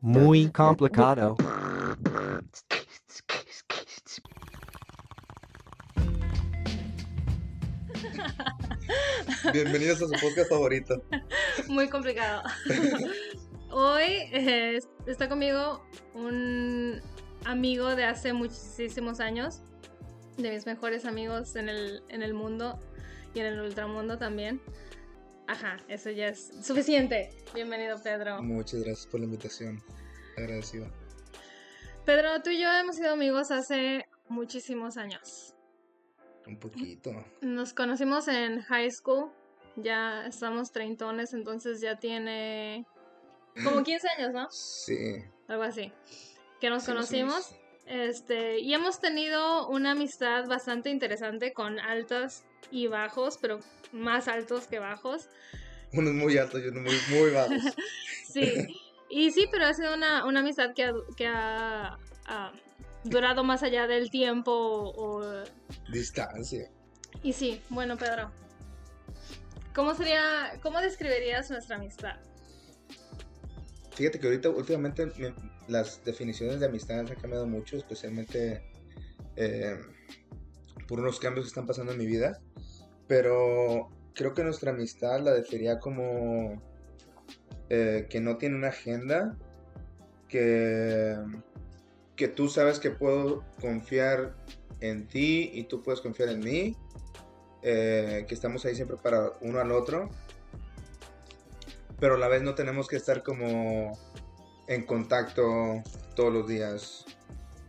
Muy complicado. Bienvenidos a su podcast favorito. Muy complicado. Hoy eh, está conmigo un amigo de hace muchísimos años, de mis mejores amigos en el, en el mundo y en el ultramundo también. Ajá, eso ya es suficiente. Bienvenido, Pedro. Muchas gracias por la invitación. Agradecido. Pedro, tú y yo hemos sido amigos hace muchísimos años. Un poquito. Nos conocimos en high school. Ya estamos treintones, entonces ya tiene como 15 años, ¿no? Sí. Algo así. Que nos Sí, conocimos. Este, y hemos tenido una amistad bastante interesante con altos y bajos, pero más altos que bajos. Unos muy altos y unos muy, muy bajos. Sí. Y sí, pero ha sido una, una amistad que ha, que ha, ha durado más allá del tiempo. o- Distancia. Y sí, bueno, Pedro. ¿Cómo sería, cómo describirías nuestra amistad? Fíjate que ahorita, últimamente, me- las definiciones de amistad han cambiado mucho, especialmente eh, por unos cambios que están pasando en mi vida. Pero creo que nuestra amistad la definiría como eh, que no tiene una agenda, que, que tú sabes que puedo confiar en ti y tú puedes confiar en mí, eh, que estamos ahí siempre para uno al otro pero a la vez no tenemos que estar como en contacto todos los días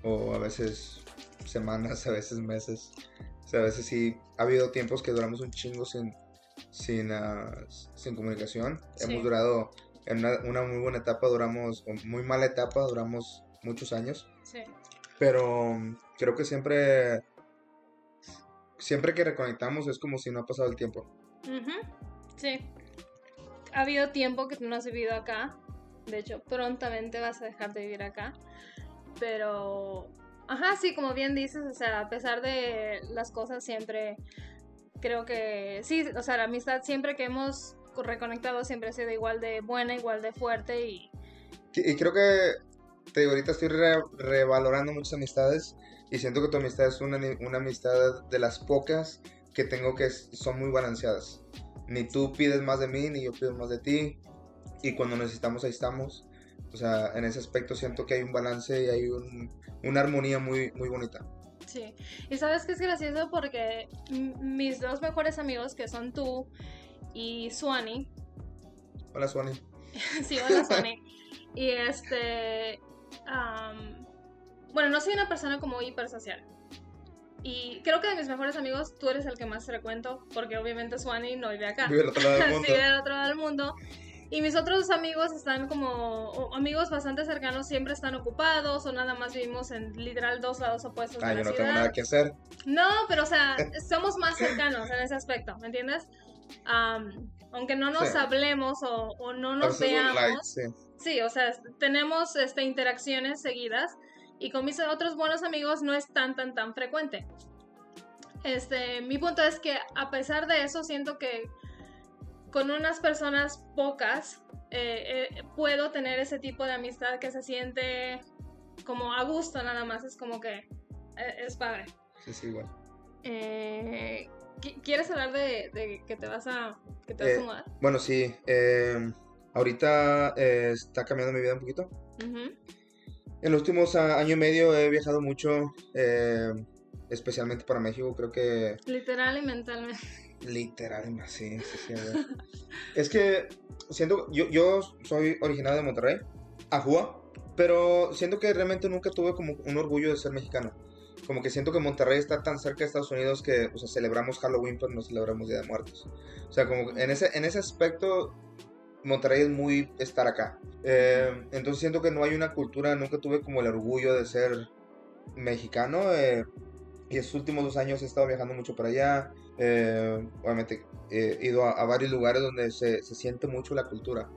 o a veces semanas, a veces meses. O sea, a veces sí ha habido tiempos que duramos un chingo sin, sin, ah, sin comunicación. Sí. Hemos durado en una, una muy buena etapa, duramos, o muy mala etapa, duramos muchos años. Sí. Pero mm, creo que siempre, siempre que reconectamos es como si no ha pasado el tiempo. Sí. Ha habido tiempo que tú no has vivido acá. De hecho, prontamente vas a dejar de vivir acá. Pero, ajá, sí, como bien dices, o sea, a pesar de las cosas, siempre creo que sí, o sea, la amistad siempre que hemos reconectado siempre ha sido igual de buena, igual de fuerte y Y creo que, te digo, ahorita estoy re- revalorando muchas amistades y siento que tu amistad es una, una amistad de las pocas que tengo que son muy balanceadas. Ni tú pides más de mí, ni yo pido más de ti. Y cuando necesitamos, ahí estamos. O sea, en ese aspecto siento que hay un balance y hay un- una armonía muy, muy bonita. Sí, y sabes que es gracioso porque mis dos mejores amigos, que son tú y Suani, Hola, Suani. sí, hola Suani, y este, am, bueno, no soy una persona como hipersocial. Y creo que de mis mejores amigos tú eres el que más frecuento, porque obviamente Suani no vive acá. Vive al otro lado del mundo. Sí, del otro lado del mundo. Y mis otros amigos están como, amigos bastante cercanos, siempre están ocupados o nada más vivimos en literal dos lados opuestos Ah, de la yo no ciudad. tengo nada que hacer. No, pero o sea, somos más cercanos en ese aspecto, ¿me entiendes? Am, aunque no nos Sí. hablemos o, o no nos veamos, sí. sí, o sea, tenemos este, interacciones seguidas y con mis otros buenos amigos no es tan, tan, tan frecuente. Este, mi punto es que a pesar de eso, siento que con unas personas pocas eh, eh, puedo tener ese tipo de amistad que se siente como a gusto nada más, es como que eh, es padre. Sí, sí, igual. Eh, ¿qui- ¿Quieres hablar de, de que te vas a, que te vas a mudar? Bueno, sí. ahorita eh, está cambiando mi vida un poquito. En los últimos año y medio he viajado mucho, especialmente para México. Creo que Literal y mentalmente. Literal, sí, sí, sí. Es que siento, yo, yo soy originario de Monterrey, Ajúa, pero siento que realmente nunca tuve como un orgullo de ser mexicano. Como que siento que Monterrey está tan cerca de Estados Unidos que, o sea, celebramos Halloween, pero no celebramos Día de Muertos. O sea, como en ese, en ese aspecto, Monterrey es muy estar acá. Eh, entonces siento que no hay una cultura, nunca tuve como el orgullo de ser mexicano. eh, y estos últimos dos años he estado viajando mucho para allá. Eh, obviamente eh, he ido a, varios lugares donde se, se siente mucho la cultura.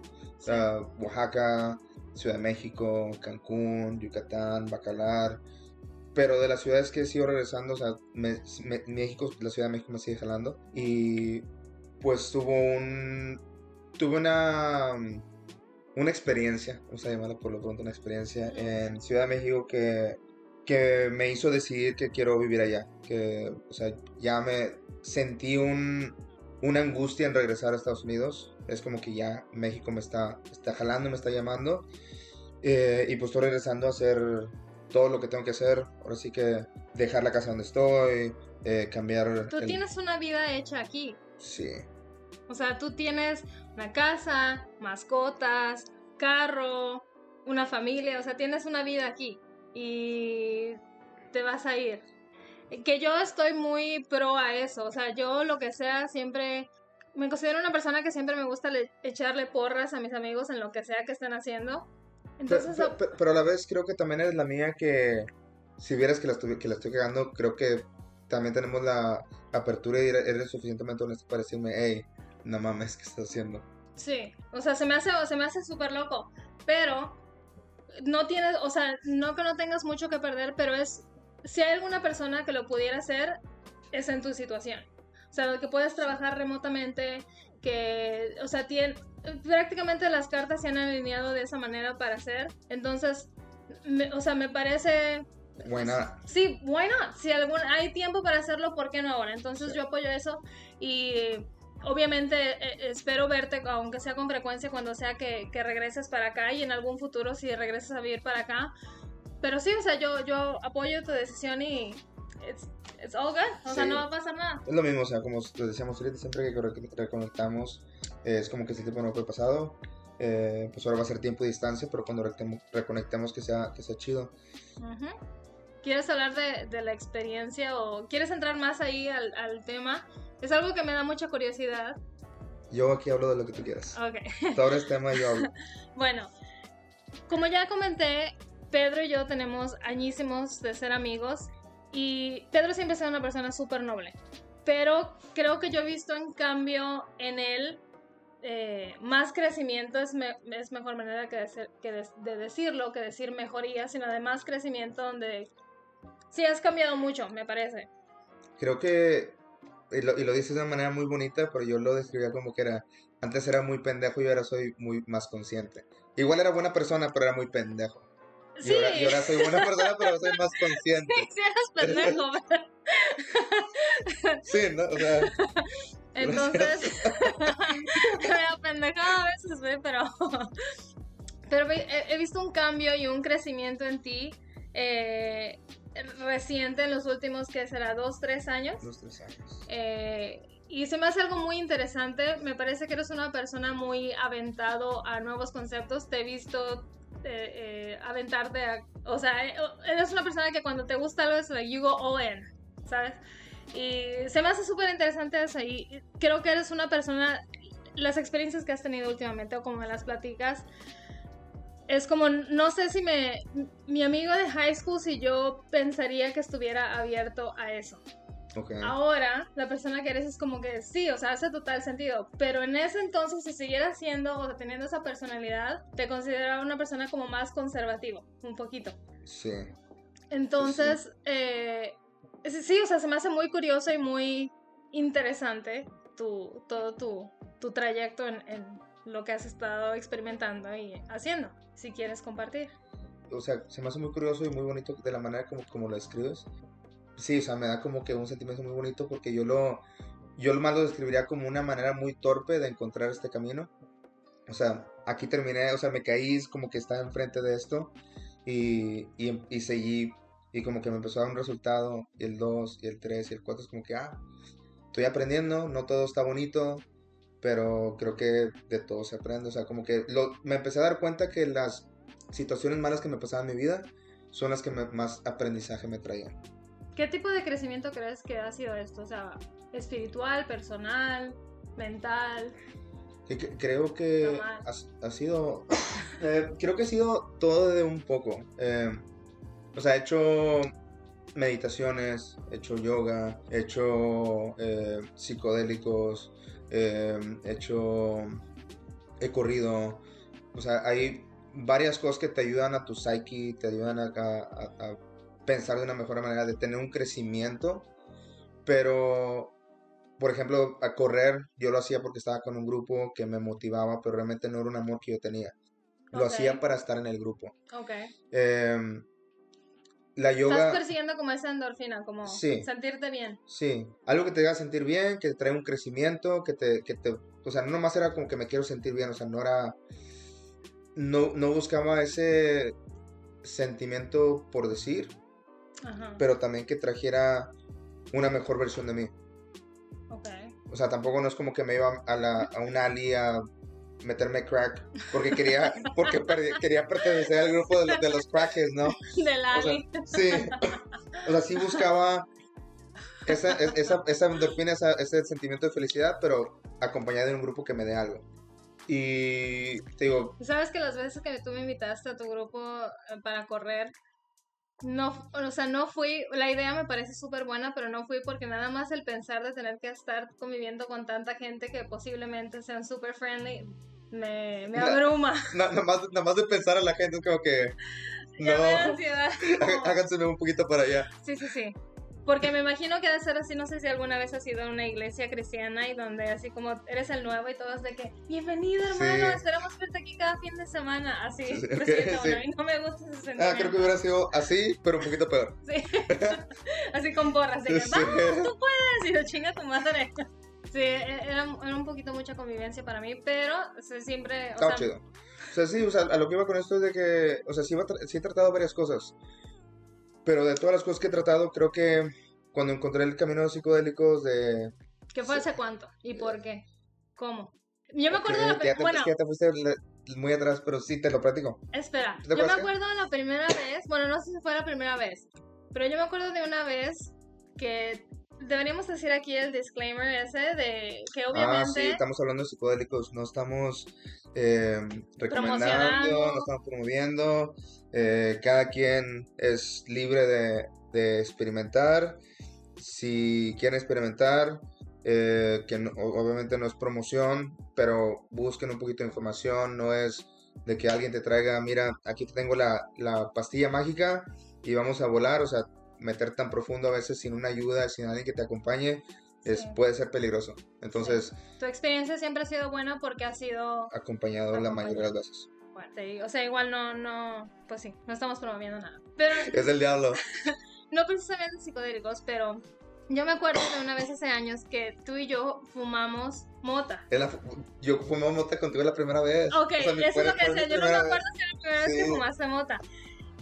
Oaxaca, Ciudad de México, Cancún, Yucatán, Bacalar. Pero de las ciudades que he sido regresando, o sea, México, la Ciudad de México me sigue jalando. Y pues tuvo un, tuve una, una experiencia, vamos a llamarla por lo pronto una experiencia, en Ciudad de México que, que me hizo decidir que quiero vivir allá. Que, o sea, ya me sentí un, una angustia en regresar a Estados Unidos. Es como que ya México me está, está jalando, me está llamando. Eh, y pues estoy regresando a hacer todo lo que tengo que hacer. Ahora sí que dejar la casa donde estoy, eh, cambiar... Tú tienes una vida hecha aquí. Sí. O sea, tú tienes una casa, mascotas, carro, una familia, o sea, tienes una vida aquí y te vas a ir. Que yo estoy muy pro a eso, o sea, yo lo que sea siempre me considero una persona que siempre me gusta echarle porras a mis amigos en lo que sea que estén haciendo. Entonces, pero, a la vez creo que también eres la mía que si vieras que la estoy, que la estoy cagando, creo que también tenemos la apertura y eres suficientemente honesto para decirme, hey, no mames, ¿qué estás haciendo? Sí, o sea, se me hace, se me hace súper loco, pero no tienes, o sea, no que no tengas mucho que perder, pero es, si hay alguna persona que lo pudiera hacer, es en tu situación. O sea, que puedes trabajar remotamente, que, o sea, tiene, prácticamente las cartas se han alineado de esa manera para hacer. Entonces, o sea, me parece... Buena. Sí, bueno, si algún, hay tiempo para hacerlo, ¿por qué no ahora? Entonces yo apoyo eso y obviamente eh, espero verte, aunque sea con frecuencia, cuando sea que, que, regreses para acá y en algún futuro si regresas a vivir para acá. Pero sí, o sea, yo, yo apoyo tu decisión y it's, it's all good. O sea, no va a pasar nada. Es lo mismo, o sea, como decíamos ahorita, siempre que reconectamos, es como que ese tiempo no fue pasado. Eh, pues ahora va a ser tiempo y distancia, pero cuando reconectemos que sea, que sea chido. ¿Quieres hablar de, de, la experiencia o quieres entrar más ahí al, al tema? Es algo que me da mucha curiosidad. Yo aquí hablo de lo que tú quieras. Ok. Sobre este tema yo hablo. bueno, como ya comenté, Pedro y yo tenemos añísimos de ser amigos y Pedro siempre ha sido una persona súper noble. Pero creo que yo he visto en cambio en él eh, más crecimiento, es, mejor manera que, de, que de, decirlo, que decir mejoría, sino de más crecimiento donde sí has cambiado mucho, me parece. Creo que y lo, y lo dices de una manera muy bonita, pero yo lo describía como que era, antes era muy pendejo y ahora soy muy más consciente. Igual era buena persona, pero era muy pendejo. Sí. Y, ahora, soy buena persona, pero soy más consciente. Sí, eras pendejo. sí, ¿no? O sea... Entonces, me pendejado a veces, pero... Pero he, visto un cambio y un crecimiento en ti. Eh, reciente en los últimos, que será? ¿Dos, tres años? Dos, tres años. Eh, y se me hace algo muy interesante. Me parece que eres una persona muy aventado a nuevos conceptos. Te he visto eh, eh, aventarte O sea, eres una persona que cuando te gusta algo es like you go all in, ¿sabes? Y se me hace súper interesante eso. Y creo que eres una persona... Las experiencias que has tenido últimamente o como me las platicas es como, no sé si me, mi amigo de high school, si yo pensaría que estuviera abierto a eso. Ahora, la persona que eres es como que sí, o sea, hace total sentido. Pero en ese entonces, si siguieras siendo o teniendo esa personalidad, te consideraba una persona como más conservativo, un poquito. Sí. Entonces, sí. Eh, sí, o sea, se me hace muy curioso y muy interesante tu, todo tu, tu trayecto en, en lo que has estado experimentando y haciendo, si quieres compartir. O sea, se me hace muy curioso y muy bonito de la manera como, como lo escribes. Sí, o sea, me da como que un sentimiento muy bonito porque yo lo, yo más lo describiría como una manera muy torpe de encontrar este camino. O sea, aquí terminé, o sea, me caí como que estaba enfrente de esto y, y, y seguí y como que me empezó a dar un resultado y el 2 y el 3 y el 4 es como que, ah, estoy aprendiendo, no todo está bonito, pero creo que de todo se aprende. O sea, como que me empecé a dar cuenta que las situaciones malas que me pasaban en mi vida son las que más aprendizaje me traían. ¿Qué tipo de crecimiento crees que ha sido esto? O sea, espiritual, personal, mental. creo que ha, sido, eh, creo que ha sido todo de un poco. Eh, o sea, he hecho meditaciones, he hecho yoga, he hecho eh, psicodélicos, eh, he hecho, he corrido, o sea, hay varias cosas que te ayudan a tu psyche, te ayudan a, pensar de una mejor manera, de tener un crecimiento, pero por ejemplo, a correr, yo lo hacía porque estaba con un grupo que me motivaba, pero realmente no era un amor que yo tenía. Lo Ok. hacía para estar en el grupo. Ok. Em, la yoga... Estás persiguiendo como esa endorfina, como Sí. sentirte bien. Sí, algo que te haga sentir bien, que te trae un crecimiento, que te, que te, o sea, no nomás era como que me quiero sentir bien, o sea, no era, no, no buscaba ese sentimiento por decir, Ajá. pero también que trajera una mejor versión de mí. Ok. O sea, tampoco no es como que me iba a, la, a un alley a meterme crack, porque quería, porque quería pertenecer al grupo de, los- de los crackheads, ¿no? Del O sea, Ali. sí. O sea, sí buscaba esa, es- esa, esa endorfina, esa- ese sentimiento de felicidad, pero acompañado de un grupo que me dé algo. Y te digo, ¿Sabes que las veces que tú me invitaste a tu grupo eh, para correr, no, o sea, no fui, la idea me parece súper buena, pero no fui porque nada más el pensar de tener que estar conviviendo con tanta gente que posiblemente sean súper friendly, me, me abruma. na- nada más, nada más de pensar a la gente, es como que no, me da ansiedad. háganse un poquito para allá. Sí, sí, sí. Porque me imagino que debe ser así, no sé si alguna vez has ido a una iglesia cristiana y donde así como eres el nuevo y todos de que, bienvenido hermano, Sí. esperamos verte aquí cada fin de semana, así. Sí, sí. uno, y no me gusta ese sentimiento. Ah, creo que hubiera sido así, pero un poquito peor. Sí. así con porras, de que, vamos, tú puedes, y lo chinga tu madre. Sí, e- era, era un poquito mucha convivencia para mí, pero o sea, siempre, o Estaba sea, chido. O sea, sí, o sea, a lo que iba con esto es de que, o sea, sí, tra- sí he tratado varias cosas. Pero de todas las cosas que he tratado, creo que cuando encontré el camino de los psicodélicos de... ¿qué fue hace cuánto? ¿Y por qué? ¿Cómo? Yo me acuerdo de la te, bueno, es que ya te fuiste muy atrás, pero sí te lo platico. espera, ¿Te yo me acuerdo de la primera vez, bueno, no sé si fue la primera vez, pero yo me acuerdo de una vez que deberíamos decir aquí el disclaimer ese de que Ah, sí, obviamente estamos hablando de psicodélicos, no estamos eh, recomendando, no estamos promoviendo. eh, cada quien es libre de, de experimentar. Si quieren experimentar, eh, que no- obviamente no es promoción, pero busquen un poquito de información, no es de que alguien te traiga, mira, aquí te tengo la, la pastilla mágica y vamos a volar, o sea, meter tan profundo a veces sin una ayuda, sin alguien que te acompañe, es, Sí. puede ser peligroso. Entonces, tu experiencia siempre ha sido buena porque ha sido acompañado la mayoría de las veces. Bueno, o sea, igual no, no, pues sí, no estamos promoviendo nada. Pero Es del diablo. no precisamente psicodélicos, pero yo me acuerdo de una vez hace años que tú y yo fumamos mota. La yo fumé mota contigo la primera vez. Ok, O sea, eso es lo que decía, yo no me acuerdo si era la primera vez que Sí. fumaste mota.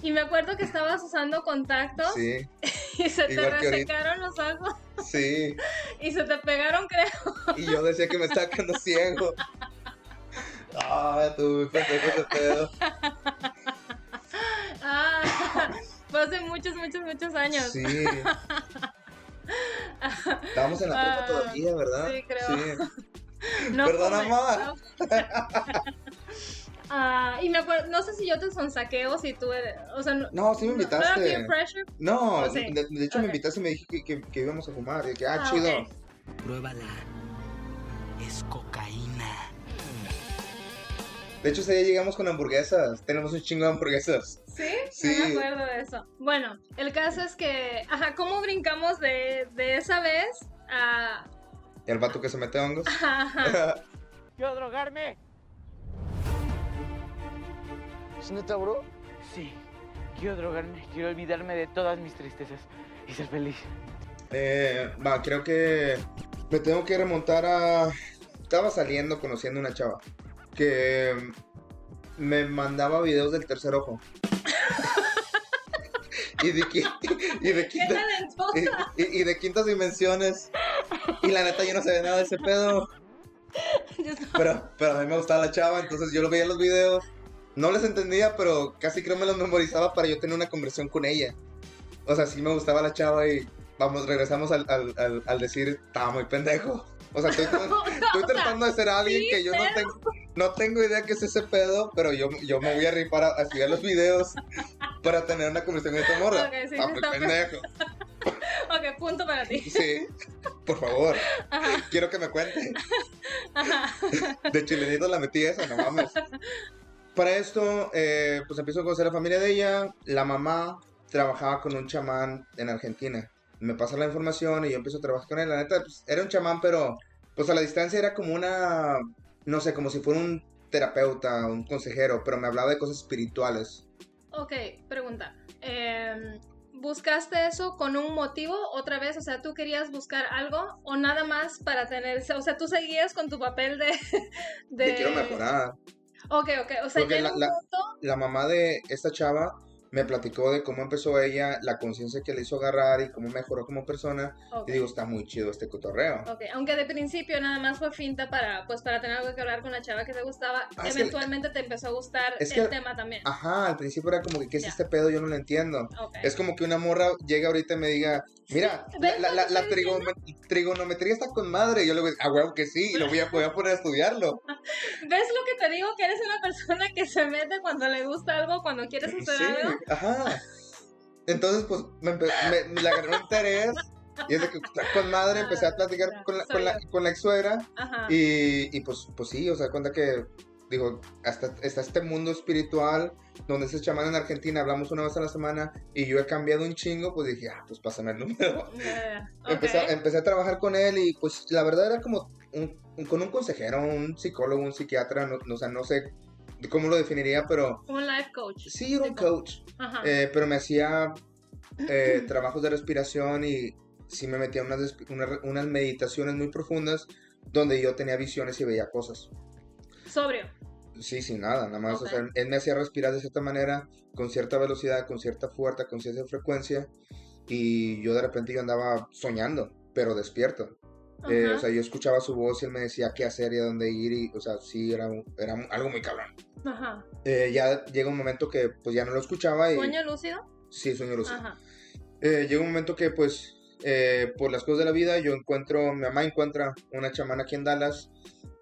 Y me acuerdo que estabas usando contactos vez. y se te igual resecaron los ojos Sí, sí. y se te pegaron, creo. Y yo decía que me estaba quedando ciego. Ah, tú, pendejo ese pedo. Ah, fue hace muchos, muchos, muchos años. Sí. Estábamos en la prepa Ah, todavía, ¿verdad? sí, creo. Sí. No Perdona, fumé, ma. no Ah, y me acuerdo, no sé si yo te sonsaqué o si tú eres, o sea, no, No, sí me ¿no era invitaste. pressure? No, ¿O sí? de, de hecho me invitaste y me dijiste que, que, que íbamos a fumar. Y que, ah, Ah, chido. ok. Pruébala. Es cocaína. De hecho, ese día llegamos con hamburguesas. Tenemos un chingo de hamburguesas. ¿Sí? Sí. No me acuerdo de eso. Bueno, el caso es que, ajá, ¿cómo brincamos de, de esa vez a... Y el vato que se mete hongos. Ajá, ¿Quiero drogarme? ¿Es neta, bro? Sí. Quiero drogarme. Quiero olvidarme de todas mis tristezas y ser feliz. Eh, va, creo que me tengo que remontar a... Estaba saliendo, conociendo una chava que me mandaba videos del tercer ojo. y, de, qui- y de ¡Qué quinta- talentosa! y, y- y de quintas dimensiones. Y la neta yo no sabía nada de ese pedo. Pero, pero a mí me gustaba la chava, entonces yo lo veía en los videos. No les entendía, pero casi creo me los memorizaba para yo tener una conversación con ella. O sea, sí me gustaba la chava y vamos, regresamos al, al, al, al decir, estaba muy pendejo. O sea, estoy, estoy tratando de ser alguien sí, que yo no tengo, no tengo idea qué es ese pedo, pero yo, yo me voy a rifar a, a estudiar los videos para tener una conversación con esta morra. Ok, sí, muy está pe- pendejo. Ok, punto para ti. Sí, por favor, Ajá, quiero que me cuente. ajá. De chilenito la metí esa, no mames. Para esto, eh, pues empiezo a conocer la familia de ella. La mamá trabajaba con un chamán en Argentina. me pasa la información y yo empiezo a trabajar con él. La neta, pues, era un chamán, pero pues a la distancia era como una, no sé, como si fuera un terapeuta, un consejero, pero me hablaba de cosas espirituales. Ok, pregunta. Em, ¿Buscaste eso con un motivo otra vez? O sea, ¿tú querías buscar algo o nada más para tener... O sea, tú seguías con tu papel de... de... Te quiero mejorar. Ok, ok. O sea, Porque llega la- un la-. La mamá de esta chava me platicó de cómo empezó ella, la conciencia que le hizo agarrar y cómo mejoró como persona. Y digo, está muy chido este cotorreo. ok. Aunque de principio nada más fue finta para, pues, para tener algo que hablar con la chava que te gustaba, Ah, eventualmente te empezó a gustar es el que- tema también. Ajá, al principio era como que, ¿qué es este pedo? Yo no lo entiendo. Es como que una morra llega ahorita y me diga, mira, Sí, la, ¿ves la, trigonometría está con madre. Y yo le digo, ah, huevo que sí, y lo voy a, voy a poner a estudiarlo. ¿Ves lo que te digo? Que eres una persona que se mete cuando le gusta algo, cuando quieres hacer Sí, algo. Ajá. Entonces, pues, me, me, me agarró interés. Y es de que con madre empecé a platicar Ah, con la, con la, con la ex suegra. Y, y pues, pues sí, o sea, cuenta que, digo, hasta está este mundo espiritual, donde ese chamán en Argentina hablamos una vez a la semana, y yo he cambiado un chingo, pues dije, ah, pues pásame el número. Yeah, Empecé, a- ok. empecé a trabajar con él y pues la verdad era como un- un- con un consejero, un psicólogo, un psiquiatra, no, no, o sea, no sé cómo lo definiría, pero Un life coach. sí era un coach, Ajá. eh, pero me hacía eh, trabajos de respiración y sí me metía unas, una- unas meditaciones muy profundas donde yo tenía visiones y veía cosas. Sobrio. Sí, sin nada, nada más. Ok. O sea, él me hacía respirar de cierta manera, con cierta velocidad, con cierta fuerza, con cierta frecuencia. Y yo de repente yo andaba soñando, pero despierto. Eh, o sea, yo escuchaba su voz y él me decía qué hacer y a dónde ir. Y, o sea, sí, era, un- era un- algo muy cabrón. Ajá. Eh, ya llega un momento que pues ya no lo escuchaba y... ¿Sueño lúcido? Sí, sueño lúcido. Ajá. Eh, llega un momento que pues eh, por las cosas de la vida yo encuentro, mi mamá encuentra una chamana aquí en Dallas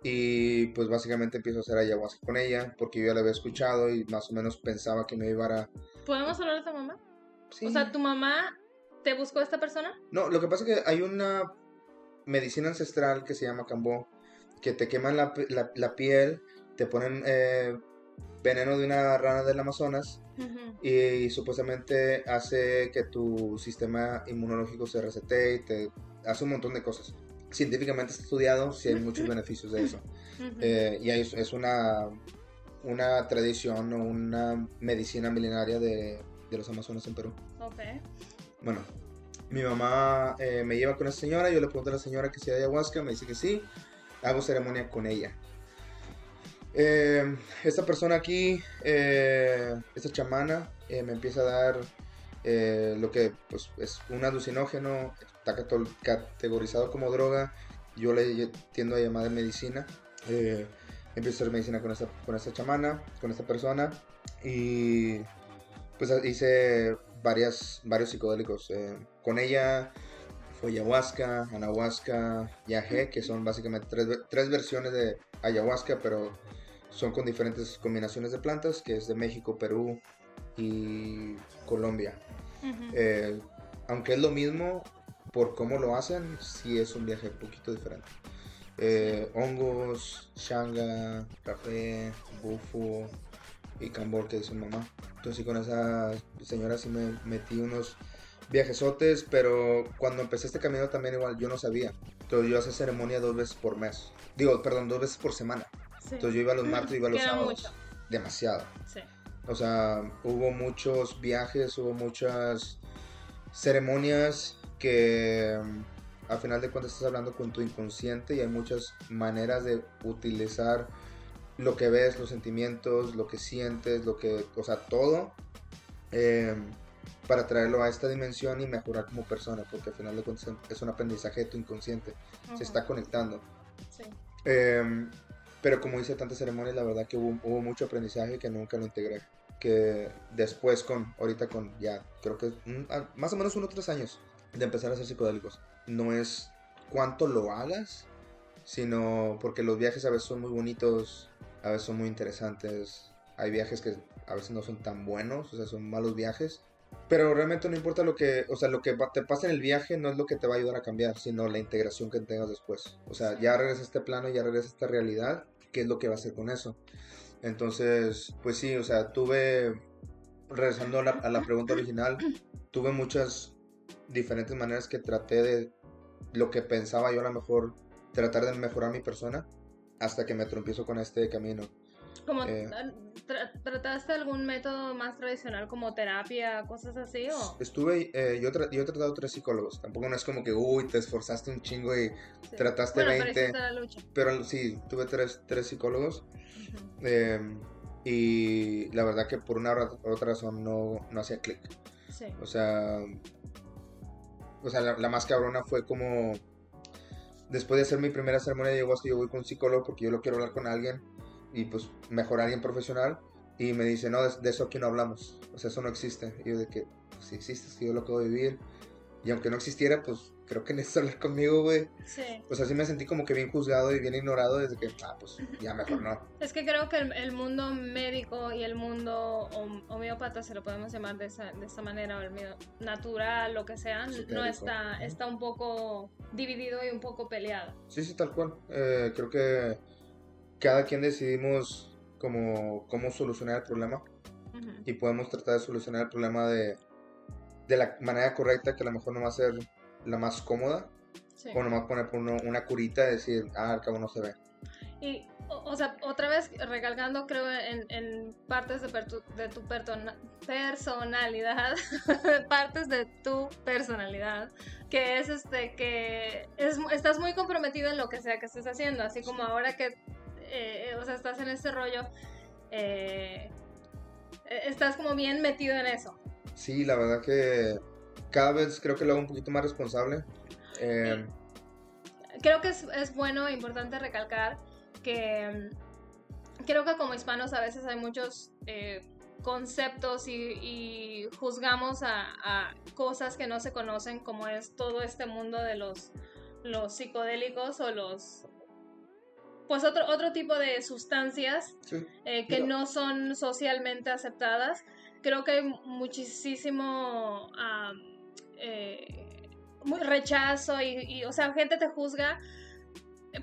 y pues básicamente empiezo a hacer ayahuasca con ella porque yo ya la había escuchado y más o menos pensaba que me iba a... ¿Podemos hablar de tu mamá? Sí. O sea, ¿tu mamá te buscó esta persona? No, lo que pasa es que hay una medicina ancestral que se llama cambó, que te queman la, la- la piel, te ponen eh, veneno de una rana del Amazonas y, supuestamente hace que tu sistema inmunológico se resete y te hace un montón de cosas. Científicamente está estudiado, sí hay muchos beneficios de eso. Eh, y es una, una tradición o una medicina milenaria de, de los Amazonas en Perú. Ok. Bueno, mi mamá eh, me lleva con esa señora, yo le pregunto a la señora que si hay ayahuasca, me dice que sí, hago ceremonia con ella. Eh, esta persona aquí, eh, esta chamana, eh, me empieza a dar eh, lo que pues, es un alucinógeno, está categorizado como droga, yo le tiendo a llamar de medicina. Empiezo a hacer medicina con esta, con chamana, con esta persona, y pues hice varias, varios psicodélicos. Con ella fue ayahuasca, anahuasca, yagé, que son básicamente tres, tres versiones de ayahuasca, pero son con diferentes combinaciones de plantas, que es de México, Perú y Colombia. Eh, aunque es lo mismo, por cómo lo hacen, sí es un viaje un poquito diferente. Eh, hongos, shanga, café, bufo y cambor que dice mamá. Entonces con esa señora sí me metí unos viajesotes, pero cuando empecé este camino también igual yo no sabía. Entonces yo hacía ceremonia dos veces por mes. Digo, perdón, dos veces por semana. Sí. Entonces yo iba los martes y iba los Que era sábados. mucho. Demasiado. Sí. O sea, hubo muchos viajes, hubo muchas ceremonias que mm, al final de cuentas estás hablando con tu inconsciente y hay muchas maneras de utilizar lo que ves, los sentimientos, lo que sientes, lo que, o sea, todo eh, para traerlo a esta dimensión y mejorar como persona, porque al final de cuentas es un aprendizaje de tu inconsciente, se está conectando. Sí. Em, pero como hice tantas ceremonias, la verdad que hubo, hubo mucho aprendizaje que nunca lo integré. Que después con, ahorita con ya, creo que un- ah, más o menos unos tres años de empezar a hacer psicodélicos. No es cuánto lo hagas, sino porque los viajes a veces son muy bonitos, a veces son muy interesantes. Hay viajes que a veces no son tan buenos, o sea, son malos viajes. Pero realmente no importa lo que, o sea, lo que te pasa en el viaje no es lo que te va a ayudar a cambiar, sino la integración que tengas después. O sea, ya regresa a este plano, ya regresa a esta realidad, ¿qué es lo que va a hacer con eso? Entonces, pues sí, o sea, tuve, regresando a la, a la pregunta original, tuve muchas, diferentes maneras que traté de lo que pensaba yo a lo mejor tratar de mejorar mi persona hasta que me trompiezo con este camino. Como, Eh. tra- ¿Trataste algún método más tradicional como terapia, cosas así? O... Estuve, eh, yo, tra- yo he tratado tres psicólogos, tampoco no es como que, uy, te esforzaste un chingo y Sí. trataste bueno, 20, pero hiciste la lucha. pero sí, tuve tres, tres psicólogos eh, y la verdad que por una u otra razón no, no hacía clic. Sí. O sea, o sea la, la más cabrona fue como después de hacer mi primera ceremonia de ayahuasca, yo voy con un psicólogo porque yo lo quiero hablar con alguien y pues mejor alguien profesional y me dice, no, de, de eso aquí no hablamos, o sea, eso no existe. Y yo de que, pues sí existe, es que yo lo de vivir y aunque no existiera, pues creo que necesitas hablar conmigo, güey. Sí. O sea, sí me sentí como que bien juzgado y bien ignorado desde que, ah, pues ya mejor no. Es que creo que el, el mundo médico y el mundo hom- homeópata, si lo podemos llamar de esa, de esa manera, o el medio natural, lo que sea, no Esotérico. está, está un poco dividido y un poco peleado. Sí, sí, tal cual. Eh, creo que cada quien decidimos como cómo solucionar el problema y podemos tratar de solucionar el problema de, de la manera correcta, que a lo mejor no va a ser la más cómoda, Sí. o nomás poner por uno- una curita y decir, ah, al cabo no se ve. Y, o, o sea, otra vez recalcando, creo, en, en partes de, pertu- de tu personalidad, partes de tu personalidad, que es este, que es, estás muy comprometido en lo que sea que estés haciendo, así como ahora que, eh, o sea, estás en este rollo, eh, eh, estás como bien metido en eso. Sí, la verdad que cada vez creo que lo hago un poquito más responsable. Eh, creo que es, es bueno e importante recalcar que mm, creo que como hispanos a veces hay muchos eh, conceptos y, y juzgamos a, a cosas que no se conocen como es todo este mundo de los, los psicodélicos o los pues otro, otro tipo de sustancias sí. eh, que Mira. no son socialmente aceptadas. Creo que hay muchísimo eh, muy rechazo y, y, o sea, gente te juzga,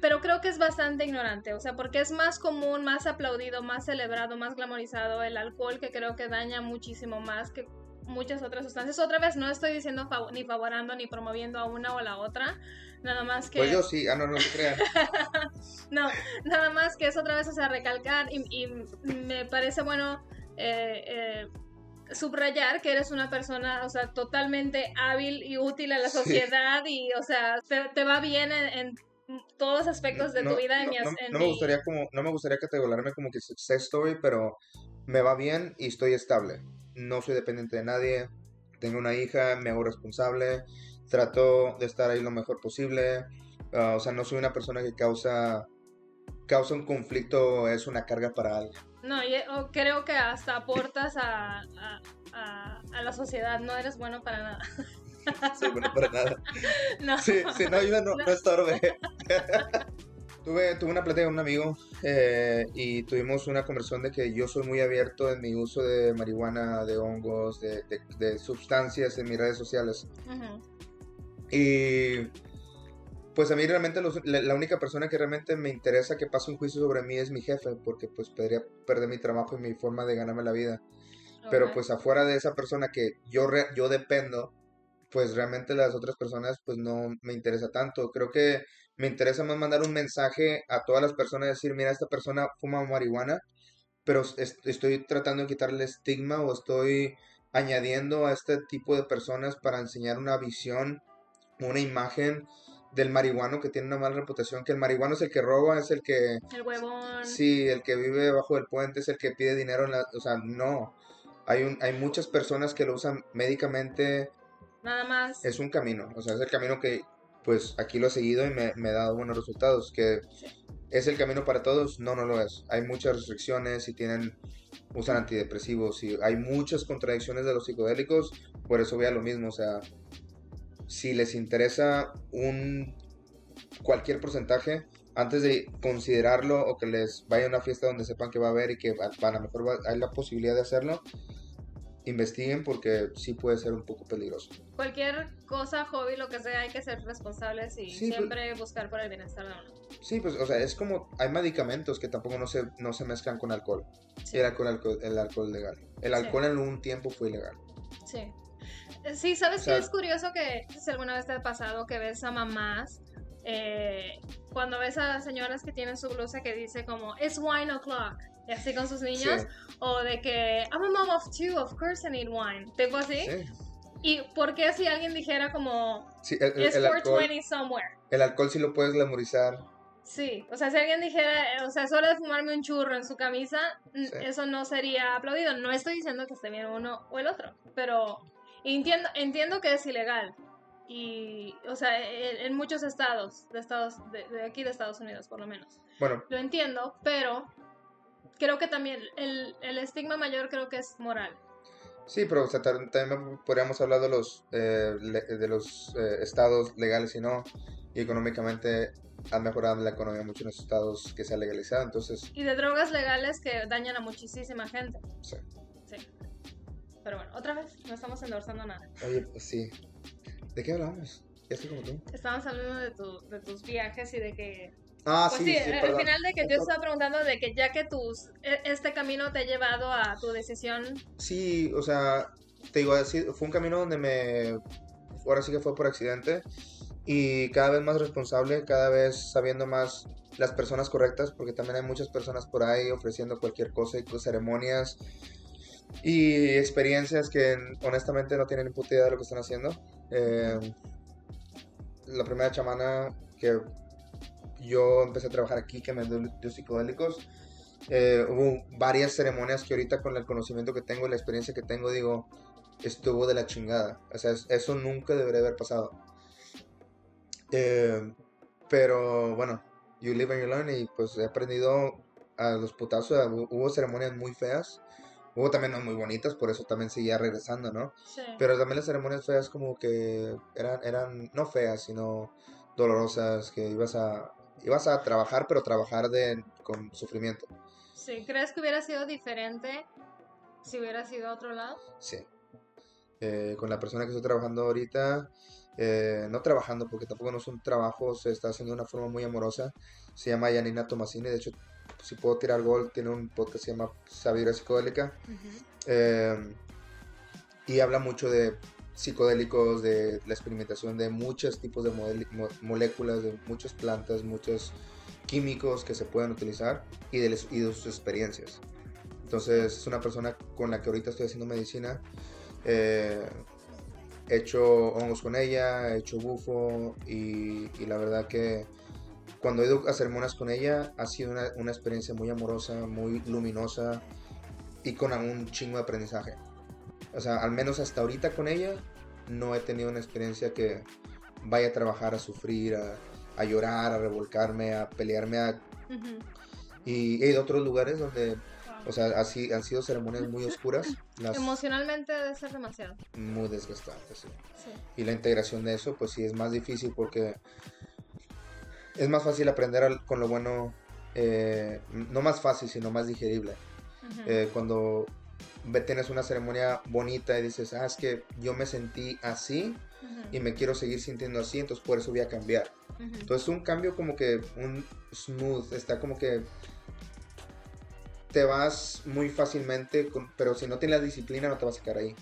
pero creo que es bastante ignorante, o sea, porque es más común, más aplaudido, más celebrado, más glamorizado el alcohol que creo que daña muchísimo más que muchas otras sustancias. Otra vez, no estoy diciendo fav- ni favorando ni promoviendo a una o a la otra, nada más que... Pues yo sí, ah, no, no se crean. No, nada más que es otra vez, o sea, recalcar y, y me parece bueno eh, eh, subrayar que eres una persona, o sea, totalmente hábil y útil a la Sí. sociedad y, o sea, te, te va bien en, en todos los aspectos de no, tu vida. en no, mi no- en no me gustaría como no me gustaría categorizarme como que success story pero me va bien y estoy estable no soy dependiente de nadie tengo una hija me hago responsable trato de estar ahí lo mejor posible ah, o sea no soy una persona que causa causa un conflicto es una carga para alguien No, y, o creo que hasta aportas a, a, a- a la sociedad, no eres bueno para nada. soy bueno para nada No. sí sí no ayuda no, no estorbe Tuve, tuve una plática con un amigo eh, y tuvimos una conversación de que yo soy muy abierto en mi uso de marihuana, de hongos, de, de- de sustancias en mis redes sociales. Ujú. Y pues a mí realmente los- la, la única persona que realmente me interesa que pase un juicio sobre mí es mi jefe, porque pues podría perder mi trabajo y mi forma de ganarme la vida. Pero pues afuera de esa persona que yo, re- yo dependo, pues realmente las otras personas pues no me interesa tanto. Creo que me interesa más mandar un mensaje a todas las personas, decir, mira, esta persona fuma marihuana, pero es- estoy tratando de quitarle estigma o estoy añadiendo a este tipo de personas para enseñar una visión, una imagen del marihuano que tiene una mala reputación, que el marihuano es el que roba, es el que El huevón. Sí, el que vive bajo del puente es el que pide dinero en la... O sea, no. Hay, un, hay muchas personas que lo usan médicamente. Nada más. Es un camino. O sea, es el camino que, pues, aquí lo he seguido y me, me ha dado buenos resultados. Que es el camino para todos. No, no lo es. Hay muchas restricciones y tienen... Usan antidepresivos y hay muchas contradicciones de los psicodélicos. Por eso voy a lo mismo. O sea, si les interesa un... Cualquier porcentaje, antes de considerarlo o que les vaya a una fiesta donde sepan que va a haber y que a, a lo mejor va- hay la posibilidad de hacerlo, investiguen porque sí puede ser un poco peligroso. Cualquier cosa, hobby, lo que sea, hay que ser responsables y Sí, pues- siempre buscar por el bienestar de uno. Sí, pues, o sea, es como, hay medicamentos que tampoco no se, no se mezclan con alcohol. Sí. Y el alcohol, el alcohol legal. El Sí. alcohol en un tiempo fue ilegal. Sí. Sí, ¿sabes O sea- qué es curioso que si alguna vez te ha pasado que ves a mamás eh, cuando ves a señoras que tienen su blusa que dice como it's wine o'clock y así con sus niños Sí. o de que I'm a mom of two, of course I need wine, tipo así. Sí. ¿Y por qué si alguien dijera como Sí, el, el- it's el alcohol, 420 somewhere? el alcohol sí lo puedes glamorizar. Sí, o sea, si alguien dijera, eh, o sea, hora de fumarme un churro en su camisa, Sí. eso no sería aplaudido. No estoy diciendo que esté bien uno o el otro, pero entiendo, entiendo que es ilegal. Y, o sea, en, en muchos estados, de estados, de, de aquí de Estados Unidos por lo menos. Bueno, Lo entiendo, pero creo que también el, el estigma mayor creo que es moral. sí, pero o sea, tam- también podríamos hablar de los, eh, de los eh, estados legales y no. Y económicamente ha mejorado la economía mucho en los estados que se ha legalizado. Entonces, Y de drogas legales que dañan a muchísima gente. sí. Pero bueno, otra vez, no estamos endorsando nada. Oye, pues sí. ¿De qué hablamos? Ya estoy como tú. Estábamos hablando de, tu- de tus viajes y de que... Ah, Pues sí, sí, sí, al perdón. final de que yo estaba preguntando de que ya que tus, e- este camino te ha llevado a tu decisión, Sí, o sea, te digo, fue un camino donde me... Ahora sí que fue por accidente. Y cada vez más responsable, cada vez sabiendo más las personas correctas, porque también hay muchas personas por ahí ofreciendo cualquier cosa y pues, ceremonias y experiencias que honestamente no tienen ni puta idea de lo que están haciendo. Eh, la primera chamana que yo empecé a trabajar aquí, que me dio, psicodélicos, eh, hubo varias ceremonias que ahorita con el conocimiento que tengo y la experiencia que tengo, digo, estuvo de la chingada. O sea, es- eso nunca debería haber pasado. Eh, pero bueno, you live and you learn y pues he aprendido a los putazos. Hu- Hubo ceremonias muy feas. Hubo también no muy bonitas, por eso también seguía regresando, ¿no? sí. Pero también las ceremonias feas como que eran, eran no feas, sino dolorosas, que ibas a, ibas a trabajar, pero trabajar de, con sufrimiento. sí, ¿crees que hubiera sido diferente si hubiera sido a otro lado? Sí. Eh, con la persona que estoy trabajando ahorita, eh, no trabajando porque tampoco no es un trabajo, se está haciendo de una forma muy amorosa. Se llama Yanina Tomasini, de hecho, si puedo tirar gol, tiene un podcast que se llama Sabiduría Psicodélica. Eh, y habla mucho de psicodélicos, de la experimentación de muchos tipos de mo- moléculas, de muchas plantas, muchos químicos que se pueden utilizar y de, les- y de sus experiencias. Entonces es una persona con la que ahorita estoy haciendo medicina. Eh, he hecho hongos con ella, he hecho bufo y, y la verdad que cuando he ido a ceremonias con ella ha sido una, una experiencia muy amorosa, muy luminosa y con un chingo de aprendizaje. O sea, al menos hasta ahorita con ella no he tenido una experiencia que vaya a trabajar a sufrir, a, a llorar, a revolcarme, a pelearme. a-. Y he ido a otros lugares donde. O sea, así, han sido ceremonias muy oscuras, las Emocionalmente debe ser demasiado. muy desgastantes. sí. Sí. Y la integración de eso, pues sí es más difícil porque es más fácil aprender al- con lo bueno, eh, no más fácil, sino más digerible. Ujú. Eh, cuando tienes una ceremonia bonita y dices, ah, es que yo me sentí así Ujú. y me quiero seguir sintiendo así, entonces por eso voy a cambiar. Ujú. Entonces un cambio como que un smooth, está como que te vas muy fácilmente, pero si no tienes la disciplina no te vas a quedar ahí.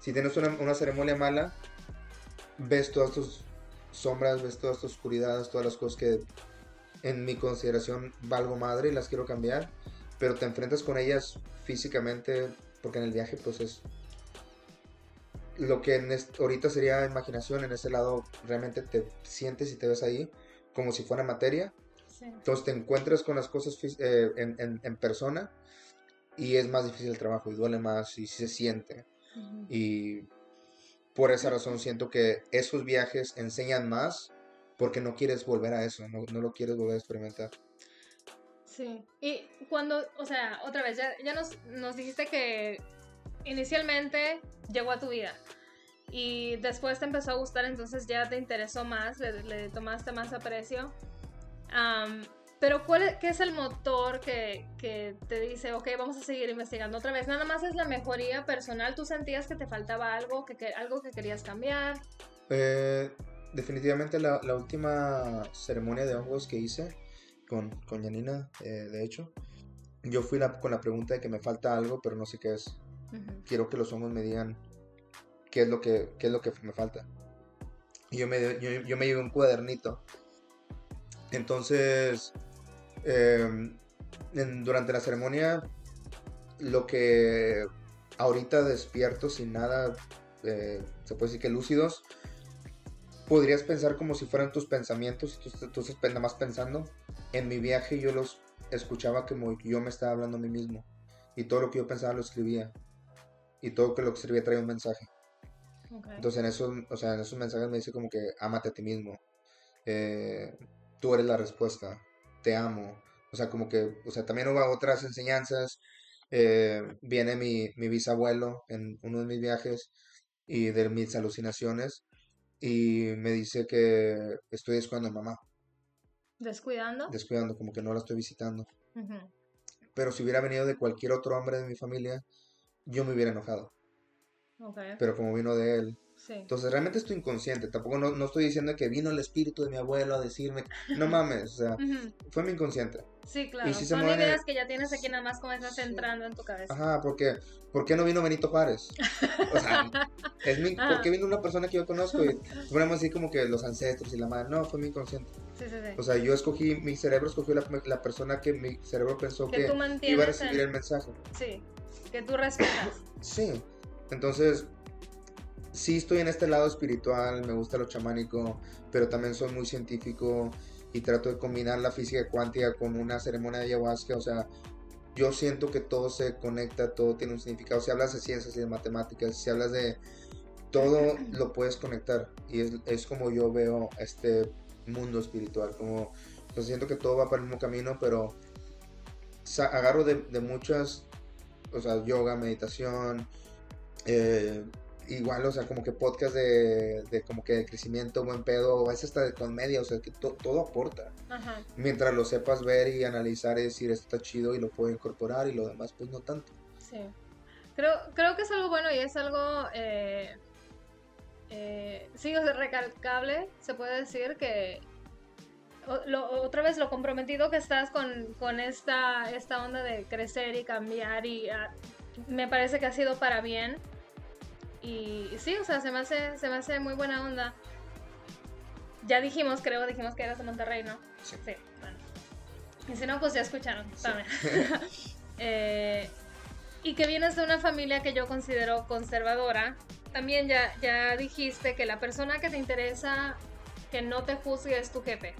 Si tienes una, una ceremonia mala, ves todas tus sombras, ves todas tus oscuridades, todas las cosas que en mi consideración valgo madre y las quiero cambiar, pero te enfrentas con ellas físicamente, porque en el viaje pues es lo que en ahorita sería imaginación, en ese lado realmente te sientes y te ves ahí como si fuera materia. Sí. Entonces te encuentras con las cosas eh, en, en- en persona y es más difícil el trabajo y duele más y se siente. Y por esa razón siento que esos viajes enseñan más porque no quieres volver a eso, no, no lo quieres volver a experimentar. Sí. Y cuando, o sea, otra vez, ya, ya nos, nos dijiste que inicialmente llegó a tu vida y después te empezó a gustar, entonces ya te interesó más, le, le tomaste más aprecio. Am, pero ¿cuál es, ¿qué es el motor que, que te dice, ok, vamos a seguir investigando otra vez? Nada más es la mejoría personal, tú sentías que te faltaba algo, que, que- algo que querías cambiar. Eh, definitivamente la, la última ceremonia de hongos que hice con, con Janina, eh, de hecho, yo fui la- con la pregunta de que me falta algo, pero no sé qué es. Ujú. quiero que los hongos me digan qué es lo que, qué es lo que me falta. Y yo me, yo, yo me llevé un cuadernito. Entonces, em, en- durante la ceremonia, lo que ahorita despierto sin nada, eh, se puede decir que lúcidos, podrías pensar como si fueran tus pensamientos tú, tú estás nada más pensando. En mi viaje yo los escuchaba como yo me estaba hablando a mí mismo. Y todo lo que yo pensaba lo escribía. Y todo que lo que escribía traía un mensaje. Entonces en esos, o sea, en esos mensajes me dice como que ámate a ti mismo. Eh, tú eres la respuesta. Te amo. O sea, como que, o sea, también hubo otras enseñanzas. Eh, viene mi, mi bisabuelo en uno de mis viajes y de mis alucinaciones y me dice que estoy descuidando a mamá, ¿Descuidando? descuidando, como que no la estoy visitando. Pero si hubiera venido de cualquier otro hombre de mi familia, yo me hubiera enojado. Pero como vino de él, Sí. Entonces realmente estoy inconsciente, tampoco no, no estoy diciendo que vino el espíritu de mi abuelo a decirme, no mames, o sea, fue mi inconsciente. Sí, claro. si se Son ideas que ya tienes aquí nada más como estás Sí. entrando en tu cabeza. Ajá, porque, ¿por qué no vino Benito Juárez? O sea, es mi, Ajá. ¿por qué vino una persona que yo conozco? Y ponemos así como que los ancestros y la madre, no, fue mi inconsciente. Sí, sí, sí. O sea, yo escogí, mi cerebro escogió la, la persona que mi cerebro pensó que que iba a recibir el mensaje. Sí, que tú respetas. Sí, entonces sí estoy en este lado espiritual, me gusta lo chamánico, pero también soy muy científico y trato de combinar la física cuántica con una ceremonia de ayahuasca, o sea, yo siento que todo se conecta, todo tiene un significado. Si hablas de ciencias y de matemáticas, si hablas de todo, lo puedes conectar y es, es como yo veo este mundo espiritual, como pues, siento que todo va para el mismo camino, pero agarro de, de muchas, o sea, yoga, meditación, eh, igual, o sea, como que podcast de, de como que de crecimiento, buen pedo, a veces hasta de comedia, o sea, que to- todo aporta. Ajá. Mientras lo sepas ver y analizar y decir esto está chido y lo puedo incorporar y lo demás pues no tanto. Sí. Creo, creo que es algo bueno y es algo, eh, eh, sí, o sea, recalcable, se puede decir que o- lo- otra vez lo comprometido que estás con, con esta, esta onda de crecer y cambiar y ah, me parece que ha sido para bien y sí, o sea, se me hace, se me hace muy buena onda. Ya dijimos, creo, dijimos que eras de Monterrey, ¿no? Sí. bueno. Y si no, pues ya escucharon también. Eh, y que vienes de una familia que yo considero conservadora. También ya, ya dijiste que la persona que te interesa que no te juzgue es tu jefe.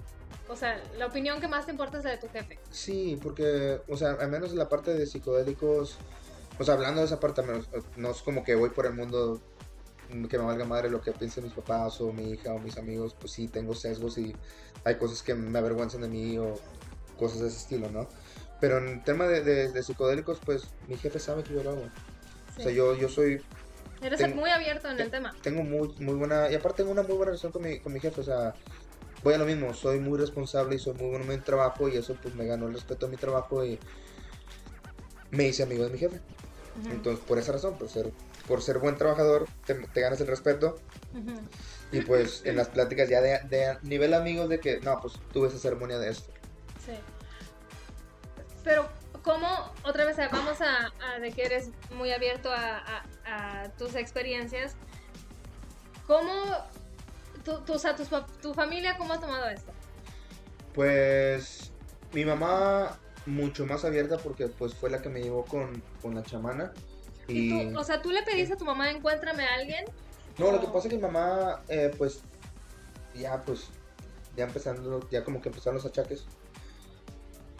O sea, la opinión que más te importa es la de tu jefe. Sí, porque, o sea, al menos en la parte de psicodélicos, o sea, hablando de esa parte, no es como que voy por el mundo que me valga madre lo que piensen mis papás o mi hija o mis amigos, pues sí, tengo sesgos y hay cosas que me avergüenzan de mí o cosas de ese estilo, ¿no? Pero en el tema de, de- de psicodélicos, pues mi jefe sabe que yo lo hago. O sea, yo, yo soy Eres tengo- muy abierto en el tema. tengo muy, muy buena, y aparte tengo una muy buena relación con mi, con mi jefe, o sea, voy a lo mismo, soy muy responsable y soy muy bueno en mi trabajo y eso pues me ganó el respeto a mi trabajo y me hice amigo de mi jefe. Entonces, por esa razón, por ser, por ser buen trabajador, te, te ganas el respeto y pues en las pláticas ya de, de nivel amigos de que, no, pues tuve esa ceremonia de esto. Sí. Pero, ¿cómo, otra vez, vamos a, a de que eres muy abierto a, a- a tus experiencias? ¿Cómo, tu, tu, o sea, tu familia, cómo ha tomado esto? Pues mi mamá mucho más abierta porque pues fue la que me llevó con, con la chamana. Y Y, tú, o sea, tú le pediste a tu mamá, encuéntrame a alguien. no, lo que pasa es que mi mamá, eh, pues, ya pues, ya empezando, ya como que empezaron los achaques.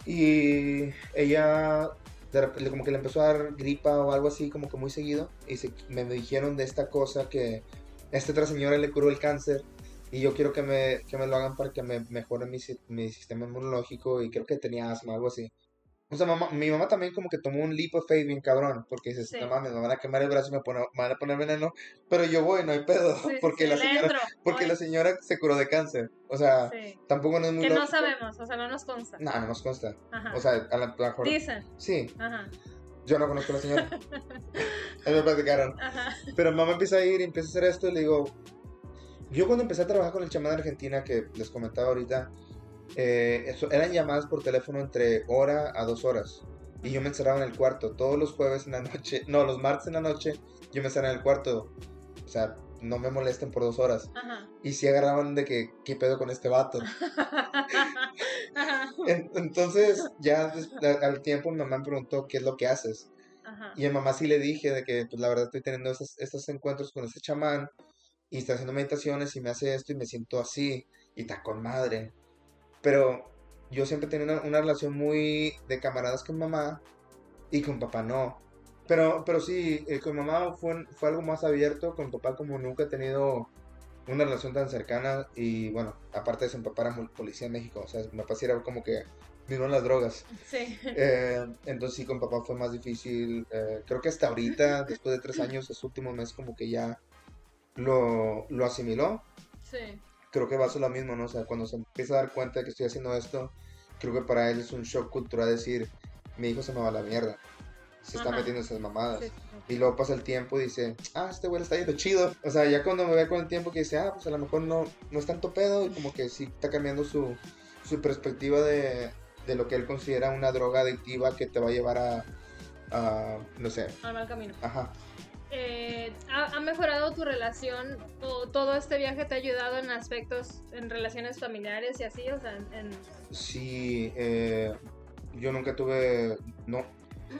Y ella, de como que le empezó a dar gripa o algo así, como que muy seguido. Y se- me dijeron de esta cosa que esta otra señora le curó el cáncer. Y yo quiero que me, que me lo hagan para que me mejore mi, mi sistema inmunológico. Y creo que tenía asma, algo así. O sea, mamá- mi mamá también como que tomó un leap of faith bien cabrón. Porque dices, Sí. no mames, me van a quemar el brazo y me, pone- me van a poner veneno. Pero yo voy, no hay pedo. Sí, porque sí, la señora, porque la señora se curó de cáncer. O sea, tampoco no es muy Que no sabemos, o sea, no nos consta. No, no nos consta. Ajá. O sea, a la mejor. Dicen. Sí, Ajá, yo no conozco a la señora. Me platicaron. ajá. Pero mamá empieza a ir y empieza a hacer esto y le digo. Yo cuando empecé a trabajar con el chamán de Argentina, que les comentaba ahorita, eh, eso, eran llamadas por teléfono entre hora a dos horas. Y yo me encerraba en el cuarto todos los jueves en la noche, no, los martes en la noche, yo me encerraba en el cuarto o sea, no me molesten por dos horas. Ajá. Y sí agarraban de que, ¿qué pedo con este vato? Entonces, ya al tiempo mi mamá me preguntó, ¿qué es lo que haces? Ajá. Y a mamá sí le dije de que, pues la verdad estoy teniendo estos, estos encuentros con este chamán y está haciendo meditaciones y me hace esto y me siento así y está con madre. Pero yo siempre tenía una, una relación muy de camaradas con mamá y con papá no. Pero, pero sí, eh, con mamá fue, fue algo más abierto, con papá como nunca he tenido una relación tan cercana y bueno, aparte de eso, mi papá era mul- policía en México, o sea, mi papá sí era como que vino las drogas. Sí. Eh, entonces sí, con papá fue más difícil. eh, creo que hasta ahorita, después de tres años, este último mes como que ya lo, lo asimiló. Sí. Creo que va a ser lo mismo, ¿no? O sea, cuando se empieza a dar cuenta de que estoy haciendo esto, creo que para él es un shock cultural decir, mi hijo se me va a la mierda. Se está metiendo esas mamadas. Sí. Y luego pasa el tiempo y dice, ah, este güey está yendo chido. O sea, ya cuando me ve con el tiempo que dice, ah, pues a lo mejor no, no es tanto pedo, y como que sí está cambiando su, su perspectiva de, de lo que él considera una droga adictiva que te va a llevar a, a no sé, Al mal camino. ajá. Eh, ¿ha, ha mejorado tu relación o todo este viaje te ha ayudado en aspectos, en relaciones familiares y así? O sea, en... Sí, eh, yo nunca tuve, no,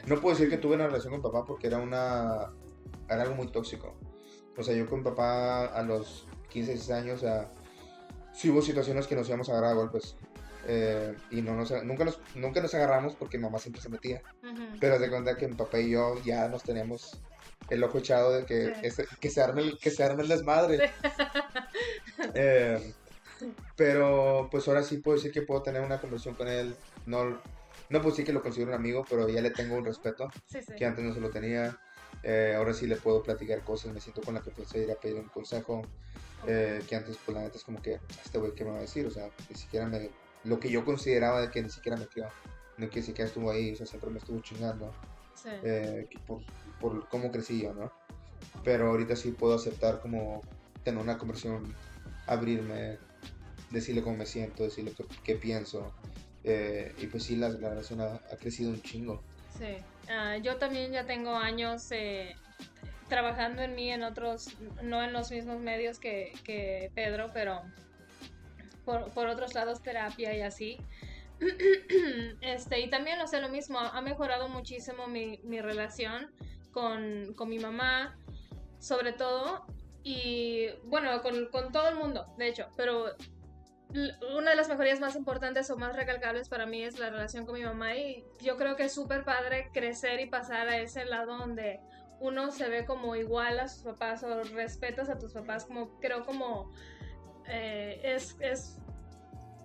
no puedo decir que tuve una relación con papá porque era una, era algo muy tóxico. O sea, yo con papá a los 15, 16 años, o sea, sí hubo situaciones que nos íbamos a agarrar a golpes. eh, y no nos, nunca, nos, nunca nos agarramos porque mamá siempre se metía. Ujú. Pero de cuenta que mi papá y yo ya nos teníamos el ojo echado de que, Sí. ese- que, se, arme el, que se arme el desmadre. Eh, pero pues ahora sí puedo decir que puedo tener una conversación con él. No, no puedo decir que lo considero un amigo, pero ya le tengo un respeto Sí, sí. que antes no se lo tenía. Eh, ahora sí le puedo platicar cosas, me siento con la confianza de ir a pedir un consejo. eh, que antes, pues la neta es como que, este güey, ¿qué me va a decir? O sea, ni siquiera me. Lo que yo consideraba de que ni siquiera me crió, no que siquiera estuvo ahí, o sea, siempre me estuvo chingando Sí. eh, que por, por cómo crecí yo, ¿no? Pero ahorita sí puedo aceptar como tener una conversación, abrirme, decirle cómo me siento, decirle qué, qué pienso. eh, y pues sí, la, la relación ha, ha crecido un chingo. Sí. Ah, yo también ya tengo años eh, trabajando en mí en otros, no en los mismos medios que, que Pedro, pero por, por otros lados terapia y así. Este, y también, o sea, lo mismo, ha mejorado muchísimo mi, mi relación con, con mi mamá, sobre todo, y bueno, con, con todo el mundo, de hecho, pero una de las mejorías más importantes o más recalcables para mí es la relación con mi mamá y yo creo que es súper padre crecer y pasar a ese lado donde uno se ve como igual a sus papás o respetas a tus papás como creo como eh, es, es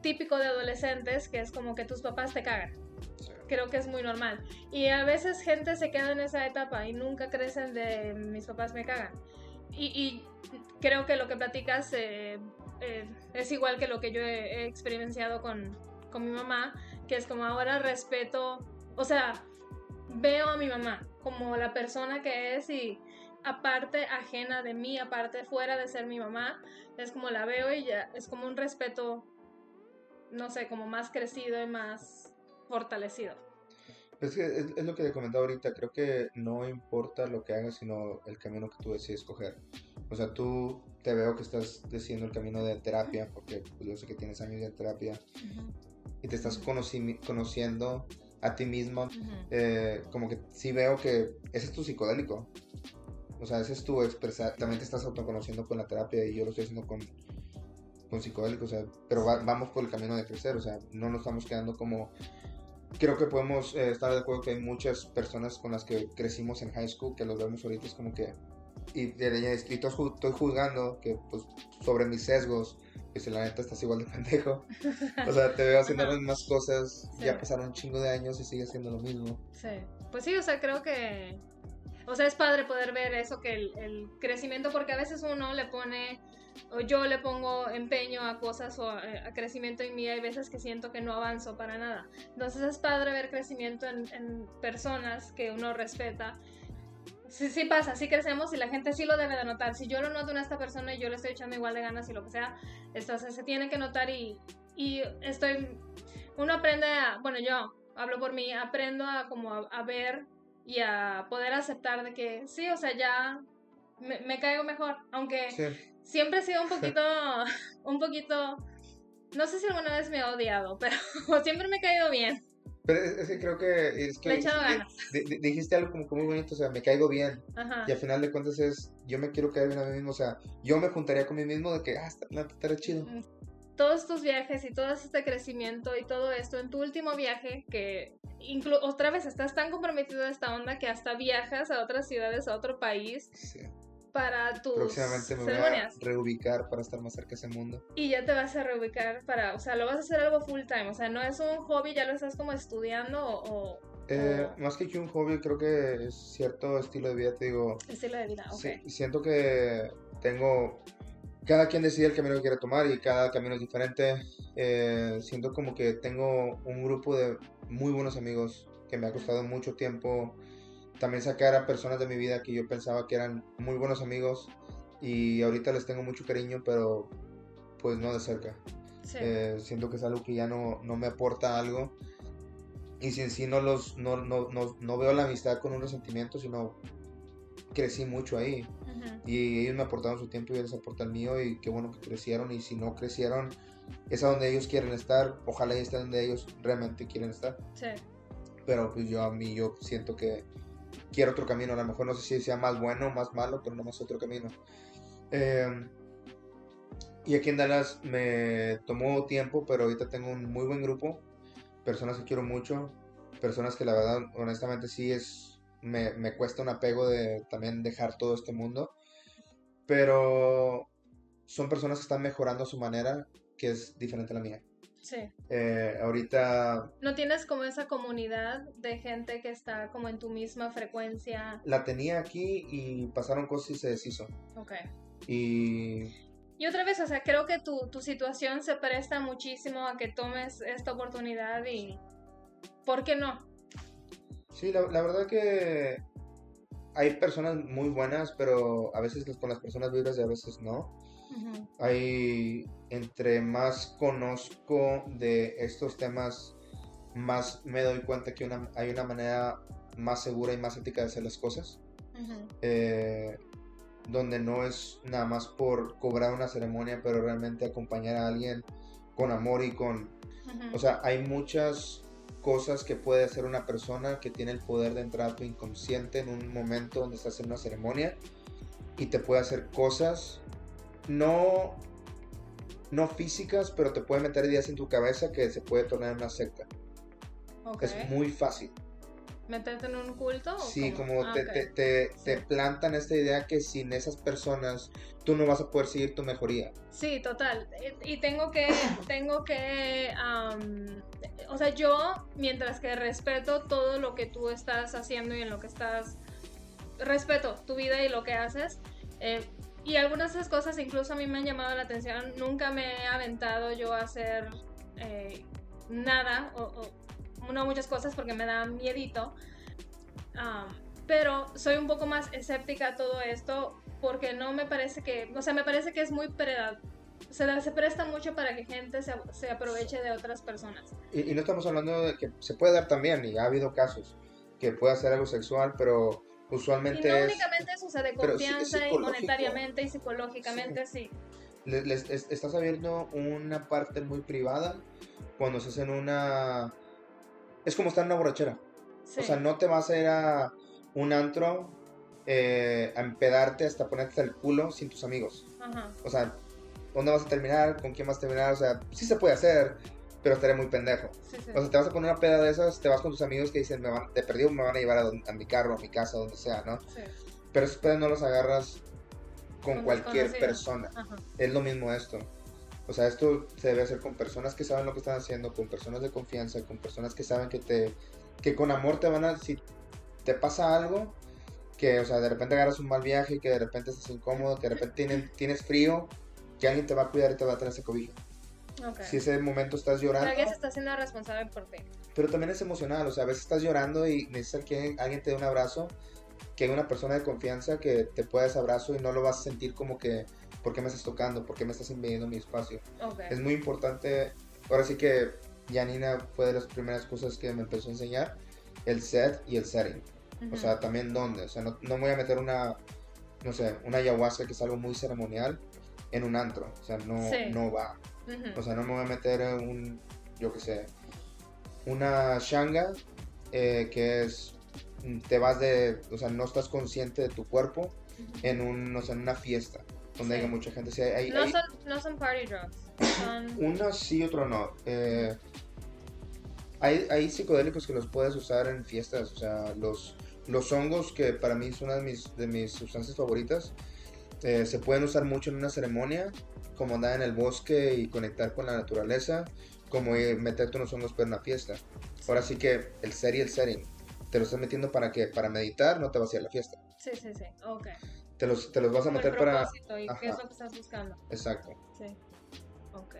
típico de adolescentes que es como que tus papás te cagan creo que es muy normal. Y a veces gente se queda en esa etapa y nunca crecen de mis papás me cagan y, y creo que lo que platicas eh, eh, es igual que lo que yo he, he experienciado con, con mi mamá, que es como ahora respeto, o sea, veo a mi mamá como la persona que es y aparte ajena de mí, aparte fuera de ser mi mamá, es como la veo y ya es como un respeto, no sé, como más crecido y más fortalecido. Es que es, es lo que te comentaba ahorita, creo que no importa lo que hagas, sino el camino que tú decides escoger. O sea, tú te veo que estás decidiendo el camino de terapia, porque pues, yo sé que tienes años de terapia, y te estás conoci- conociendo a ti mismo eh, como que sí veo que ese es tu psicodélico. O sea, ese es tu expresar. También te estás autoconociendo con la terapia y yo lo estoy haciendo con, con psicodélico. O sea, pero va- vamos por el camino de crecer. O sea, no nos estamos quedando como. Creo que podemos eh, estar de acuerdo que hay muchas personas con las que crecimos en high school que los vemos ahorita es como que. Y, y, y estoy, ju- estoy juzgando que, pues, sobre mis sesgos, que si la neta estás igual de pendejo. O sea, te veo haciendo las mismas cosas, Sí. ya pasaron un chingo de años y sigues haciendo lo mismo. Sí, pues sí, o sea, creo que, o sea, es padre poder ver eso, que el, el crecimiento, porque a veces uno le pone, o yo le pongo empeño a cosas o a, a crecimiento en mí, hay veces que siento que no avanzo para nada. Entonces es padre ver crecimiento en, personas que uno respeta. Sí, sí pasa, sí crecemos y la gente sí lo debe de notar. Si yo lo noto en esta persona y yo le estoy echando igual de ganas y lo que sea, entonces se tiene que notar y, y estoy, uno aprende a, bueno, yo hablo por mí, aprendo a como a, ver y a poder aceptar de que sí, o sea, ya me, caigo mejor, aunque. Siempre he sido un poquito, un poquito, no sé si alguna vez me he odiado, pero siempre me he caído bien. Pero es, que creo que es que he echado ganas. di- di- dijiste algo como muy bonito, o sea, me caigo bien. Ajá. Y al final de cuentas es, yo me quiero caer bien a mí mismo, o sea, yo me juntaría con mí mismo de que, ah, está, la- estará chido. Todos estos viajes y todo este crecimiento y todo esto en tu último viaje que otra vez estás tan comprometido a esta onda que hasta viajas a otras ciudades, a otro país Sí. Para tus Próximamente me voy ceremonias. a reubicar para estar más cerca de ese mundo. Y ya te vas a reubicar para, o sea, lo vas a hacer algo full time, o sea, no es un hobby, ya lo estás como estudiando o, o Eh. Más que un hobby, creo que es cierto estilo de vida, te digo, estilo de vida, ok. Sí, siento que tengo. Cada quien decide el camino que quiere tomar y cada camino es diferente. Eh, siento como que tengo un grupo de muy buenos amigos que me ha costado mucho tiempo también sacar a personas de mi vida que yo pensaba que eran muy buenos amigos y ahorita les tengo mucho cariño, pero pues no de cerca. Sí. Eh, siento que es algo que ya no, no me aporta algo. Y si en sí no, los, no, no, no, no veo la amistad con un resentimiento, sino crecí mucho ahí. Ujú. Y ellos me aportaron su tiempo y ellos aportan el mío. Y qué bueno que crecieron. Y si no crecieron, es a donde ellos quieren estar. Ojalá estén donde ellos realmente quieren estar. Sí. Pero pues yo a mí, yo siento que quiero otro camino. A lo mejor no sé si sea más bueno o más malo, pero no más otro camino. Eh, y aquí en Dallas me tomó tiempo, pero ahorita tengo un muy buen grupo. Personas que quiero mucho. Personas que la verdad, honestamente, sí es. Me, me cuesta un apego de también dejar todo este mundo. Pero son personas que están mejorando a su manera, que es diferente a la mía. Sí. Eh, ahorita ¿No tienes como esa comunidad de gente que está como en tu misma frecuencia? la tenía aquí y pasaron cosas y se deshizo. Ok. Y Y otra vez, o sea, creo que tu, tu situación se presta muchísimo a que tomes esta oportunidad y... ¿Por qué no? sí, la, la verdad que hay personas muy buenas, pero a veces con las personas vibras y a veces no. Hay, entre más conozco de estos temas, más me doy cuenta que una, hay una manera más segura y más ética de hacer las cosas. Eh, donde no es nada más por cobrar una ceremonia, pero realmente acompañar a alguien con amor y con... O sea, hay muchas cosas que puede hacer una persona que tiene el poder de entrar a tu inconsciente en un momento donde estás en una ceremonia y te puede hacer cosas no no físicas, pero te puede meter ideas en tu cabeza que se puede tornar en una secta. Es muy fácil. ¿Meterte en un culto? o Sí, cómo? como Ah, te, te, te- te plantan esta idea que sin esas personas tú no vas a poder seguir tu mejoría. Sí, total. Y y tengo que, tengo que, o sea, yo, mientras que respeto todo lo que tú estás haciendo y en lo que estás, respeto tu vida y lo que haces, eh, y algunas de esas cosas incluso a mí me han llamado la atención, nunca me he aventado yo a hacer eh, nada, o, o- no muchas cosas porque me da miedito, Am, pero soy un poco más escéptica a todo esto porque no me parece que, o sea, me parece que es muy preda- se, se presta mucho para que gente se, se aproveche de otras personas. Y, y no estamos hablando de que se puede dar también, y ha habido casos que puede hacer algo sexual, pero Y usualmente no es- únicamente eso, o sea, de pero sí confianza y monetariamente y psicológicamente, sí. le- les- es- estás abriendo una parte muy privada cuando se hacen una... Es como estar en una borrachera. sí. O sea, no te vas a ir a un antro eh, a empedarte hasta ponerte el culo sin tus amigos. Ajá. O sea, ¿dónde vas a terminar? ¿Con quién vas a terminar? O sea, sí se puede hacer, pero estaría muy pendejo. Sí, sí. O sea, te vas a poner una peda de esas, te vas con tus amigos que dicen, me van, de perdido me van a llevar a, don- a mi carro, a mi casa, donde sea, ¿no? sí. Pero esos pedas no los agarras con Con cualquier persona. Ajá. Es lo mismo esto. O sea, esto se debe hacer con personas que saben lo que están haciendo, con personas de confianza, con personas que saben que te, que con amor te van a, si te pasa algo, que, o sea, de repente agarras un mal viaje, que de repente estás incómodo, que de repente tienen- tienes frío, que alguien te va a cuidar y te va a tener ese cobijo. Ok. Si ese momento estás Pero llorando, alguien se está haciendo responsable por ti. pero también es emocional, o sea, a veces estás llorando y necesitas que alguien te dé un abrazo, que hay una persona de confianza que te pueda ese abrazo y no lo vas a sentir como que, ¿por qué me estás tocando? ¿Por qué me estás invadiendo mi espacio? Ok. Es muy importante, ahora sí que Janina fue de las primeras cosas que me empezó a enseñar, el set y el setting. O Ujú. sea, también dónde, o sea, no, no voy a meter una, no sé, una ayahuasca que es algo muy ceremonial en un antro. O sea, no, Sí. no va. O sea, no me voy a meter en un, yo qué sé, una shanga eh, que es, te vas de, o sea, no estás consciente de tu cuerpo en, un, o sea, en una fiesta donde Sí. haya mucha gente. Sí, hay, No hay- son, no son party drugs. Son... uno sí, otro no. Eh, hay, hay psicodélicos que los puedes usar en fiestas, o sea, los, los hongos, que para mí es una de mis, de mis sustancias favoritas, eh, se pueden usar mucho en una ceremonia, como andar en el bosque y conectar con la naturaleza, como ir- meterte unos hongos para una fiesta. Ahora sí que el ser y el setting, te lo estás metiendo para que para meditar, no te vas a ir a la fiesta. Sí, sí, sí. Ok. Te los, te los vas a Como el meter para... y qué es Ajá. lo que estás buscando. Exacto. Sí. Ok.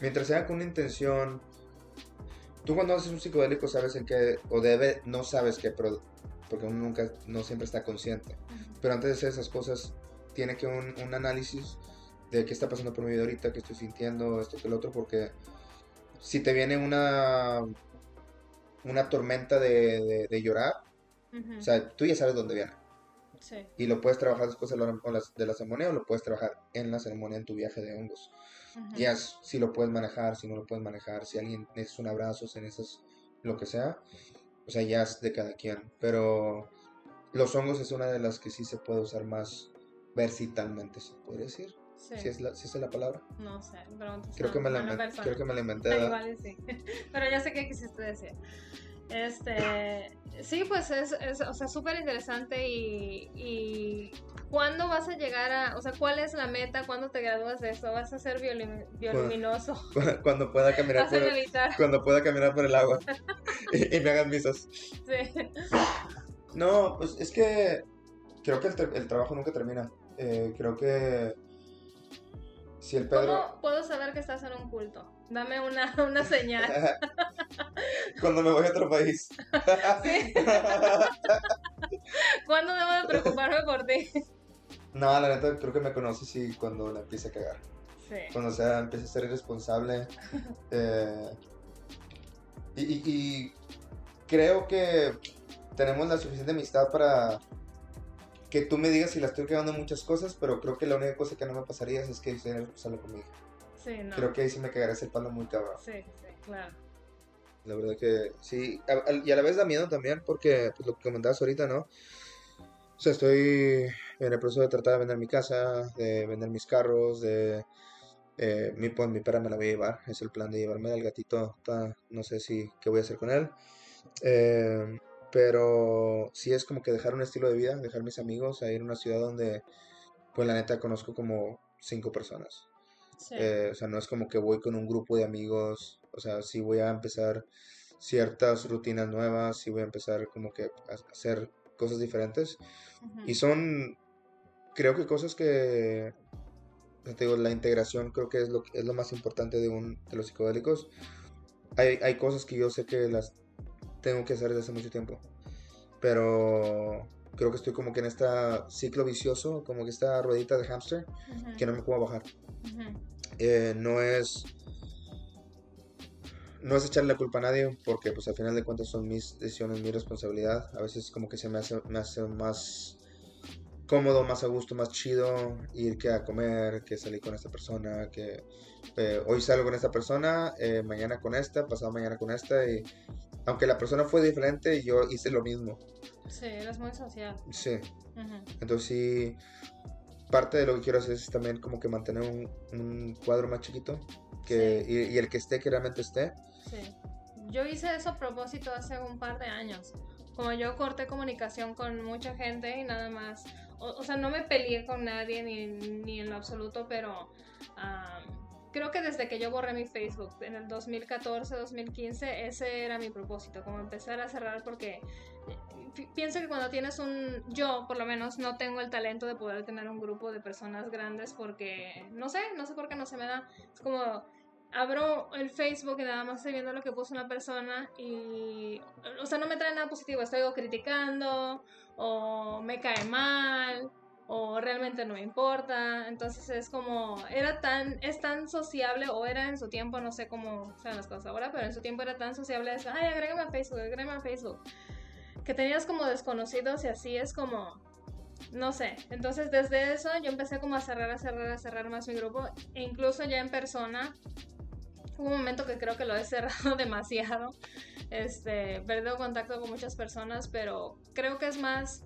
Mientras sea con una intención. Tú cuando haces un psicodélico sabes en qué, o debe, no sabes qué, pero, porque uno nunca, no siempre está consciente. Pero antes de hacer esas cosas, tiene que un, un análisis de qué está pasando por mi vida ahorita, qué estoy sintiendo, esto que el otro, porque si te viene una, una tormenta de, de- de llorar, o sea, tú ya sabes dónde viene. sí. Y lo puedes trabajar después de la, de la ceremonia o lo puedes trabajar en la ceremonia en tu viaje de hongos. Ya es si lo puedes manejar, si no lo puedes manejar, si alguien necesita un abrazo, si necesitas lo que sea. O sea, ya es de cada quien. Pero los hongos es una de las que sí se puede usar más versatilmente, se podría decir. Sí. Si es la, si es la palabra. No sé, pero Creo que me la, buena inven- persona. creo que me la inventé. Pero ya sé qué quisiste decir. Este, sí, pues es, es, o sea, súper interesante y, y ¿cuándo vas a llegar a, o sea, cuál es la meta? ¿Cuándo te gradúas de esto? ¿Vas a ser violin- bioluminoso? Cuando pueda caminar ¿Vas a por el, cuando pueda caminar por el agua y, y me hagan misas. Sí. No, pues es que creo que el trabajo nunca termina. Eh, creo que si el Pedro... ¿Cómo puedo saber que estás en un culto? Dame una, una señal. Cuando me voy a otro país. Sí. ¿Cuándo debo de preocuparme por ti? no, la neta, creo que me conoces y cuando la empiece a cagar. Sí. Cuando sea, empiece a ser irresponsable. eh, y, y- y creo que tenemos la suficiente amistad para que tú me digas si la estoy cagando muchas cosas, pero creo que la única cosa que no me pasaría es que sería responsable conmigo. Sí, no. Creo que ahí sí me cagarías el palo muy cabrón. Sí, sí, claro. La verdad que sí. A- a- y a la vez da miedo también porque, pues lo que comentabas ahorita, ¿no? O sea, estoy en el proceso de tratar de vender mi casa, de vender mis carros, de... eh, mi, pues, mi perra me la voy a llevar, es el plan de llevarme al gatito, ta- no sé si qué voy a hacer con él. Eh, pero sí es como que dejar un estilo de vida, dejar mis amigos, a ir a una ciudad donde, pues la neta, conozco como cinco personas. Sí. Eh, o sea, no es como que voy con un grupo de amigos. O sea, sí voy a empezar ciertas rutinas nuevas, sí voy a empezar como que a hacer cosas diferentes. Ujú. Y son, creo que cosas que, te digo, la integración creo que es lo, es lo más importante de, un, de los psicodélicos. Hay, hay cosas que yo sé que las tengo que hacer desde hace mucho tiempo. Pero creo que estoy como que en este ciclo vicioso, como que esta ruedita de hámster, Ujú. que no me puedo bajar eh, no es no es echarle la culpa a nadie porque pues al final de cuentas son mis decisiones mi responsabilidad a veces como que se me hace me hace más cómodo más a gusto más chido ir que a comer que salir con esta persona que eh, hoy salgo con esta persona eh, mañana con esta pasado mañana con esta y aunque la persona fue diferente yo hice lo mismo Sí, eres muy social. sí entonces sí, parte de lo que quiero hacer es también como que mantener un, un cuadro más chiquito que, y, y el que esté, que realmente esté. Sí. Yo hice eso a propósito hace un par de años. Como yo corté comunicación con mucha gente y nada más. O, o sea, no me peleé con nadie ni, ni en lo absoluto, pero am, creo que desde que yo borré mi Facebook en el 2014, 2015, ese era mi propósito, como empezar a cerrar porque eh, pi- pienso que cuando tienes un, yo por lo menos no tengo el talento de poder tener un grupo de personas grandes porque, no sé, no sé por qué no se me da. Es como, abro el Facebook y nada más estoy viendo lo que puso una persona y, o sea, no me trae nada positivo, estoy criticando o me cae mal o realmente no me importa, entonces es como, era tan, es tan sociable o era en su tiempo, no sé cómo sean las cosas ahora, pero en su tiempo era tan sociable, es, ay, agrégame a Facebook, agrégame a Facebook, que tenías como desconocidos y así es como, no sé. Entonces, desde eso yo empecé como a cerrar, a cerrar, a cerrar más mi grupo. E incluso ya en persona. Hubo un momento que creo que lo he cerrado demasiado. Este, perdido contacto con muchas personas, pero creo que es más.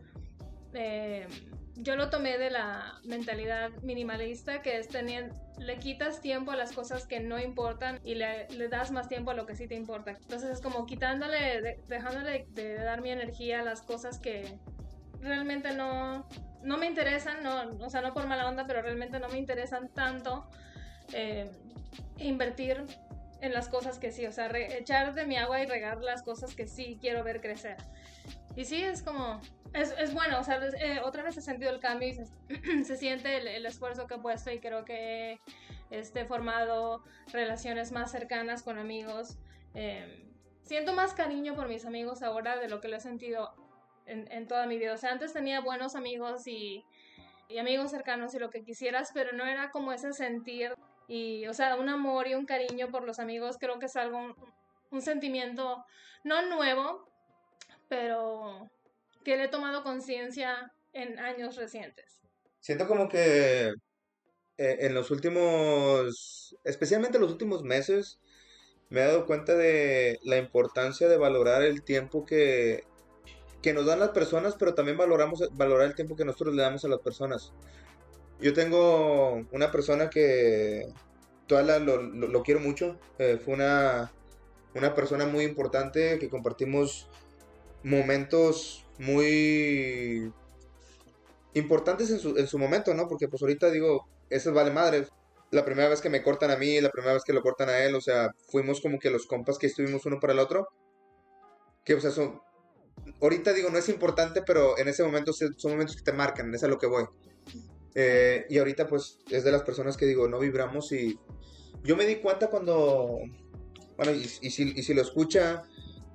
eh, yo lo tomé de la mentalidad minimalista, que es tener, le quitas tiempo a las cosas que no importan y le, le das más tiempo a lo que sí te importa. Entonces es como quitándole, de- dejándole de, dar mi energía a las cosas que realmente no, no me interesan, no, o sea, no por mala onda, pero realmente no me interesan tanto. eh, invertir en las cosas que sí, o sea, re- echar de mi agua y regar las cosas que sí quiero ver crecer. Y sí, es como, es, es bueno, o sea, eh, otra vez he sentido el cambio y se, siente el, esfuerzo que he puesto y creo que he este, formado relaciones más cercanas con amigos. Eh, siento más cariño por mis amigos ahora de lo que lo he sentido en, en toda mi vida. O sea, antes tenía buenos amigos y, amigos cercanos y lo que quisieras, pero no era como ese sentir y, o sea, un amor y un cariño por los amigos. Creo que es algo, un sentimiento no nuevo, pero que le he tomado conciencia en años recientes. Siento como que eh, en los últimos, especialmente en los últimos meses, me he dado cuenta de la importancia de valorar el tiempo que, que nos dan las personas, pero también valoramos, valorar el tiempo que nosotros le damos a las personas. Yo tengo una persona que todavía lo, lo- lo quiero mucho. eh, fue una, una persona muy importante que compartimos momentos muy importantes en su, en su momento, ¿no? Porque pues ahorita digo, eso vale madre. La primera vez que me cortan a mí, la primera vez que lo cortan a él, o sea, fuimos como que los compas que estuvimos uno para el otro. Que, o sea, son... Ahorita digo, no es importante, pero en ese momento son momentos que te marcan, es a lo que voy. Eh, y ahorita pues es de las personas que digo, no vibramos y yo me di cuenta cuando, bueno, y si, y si lo escucha,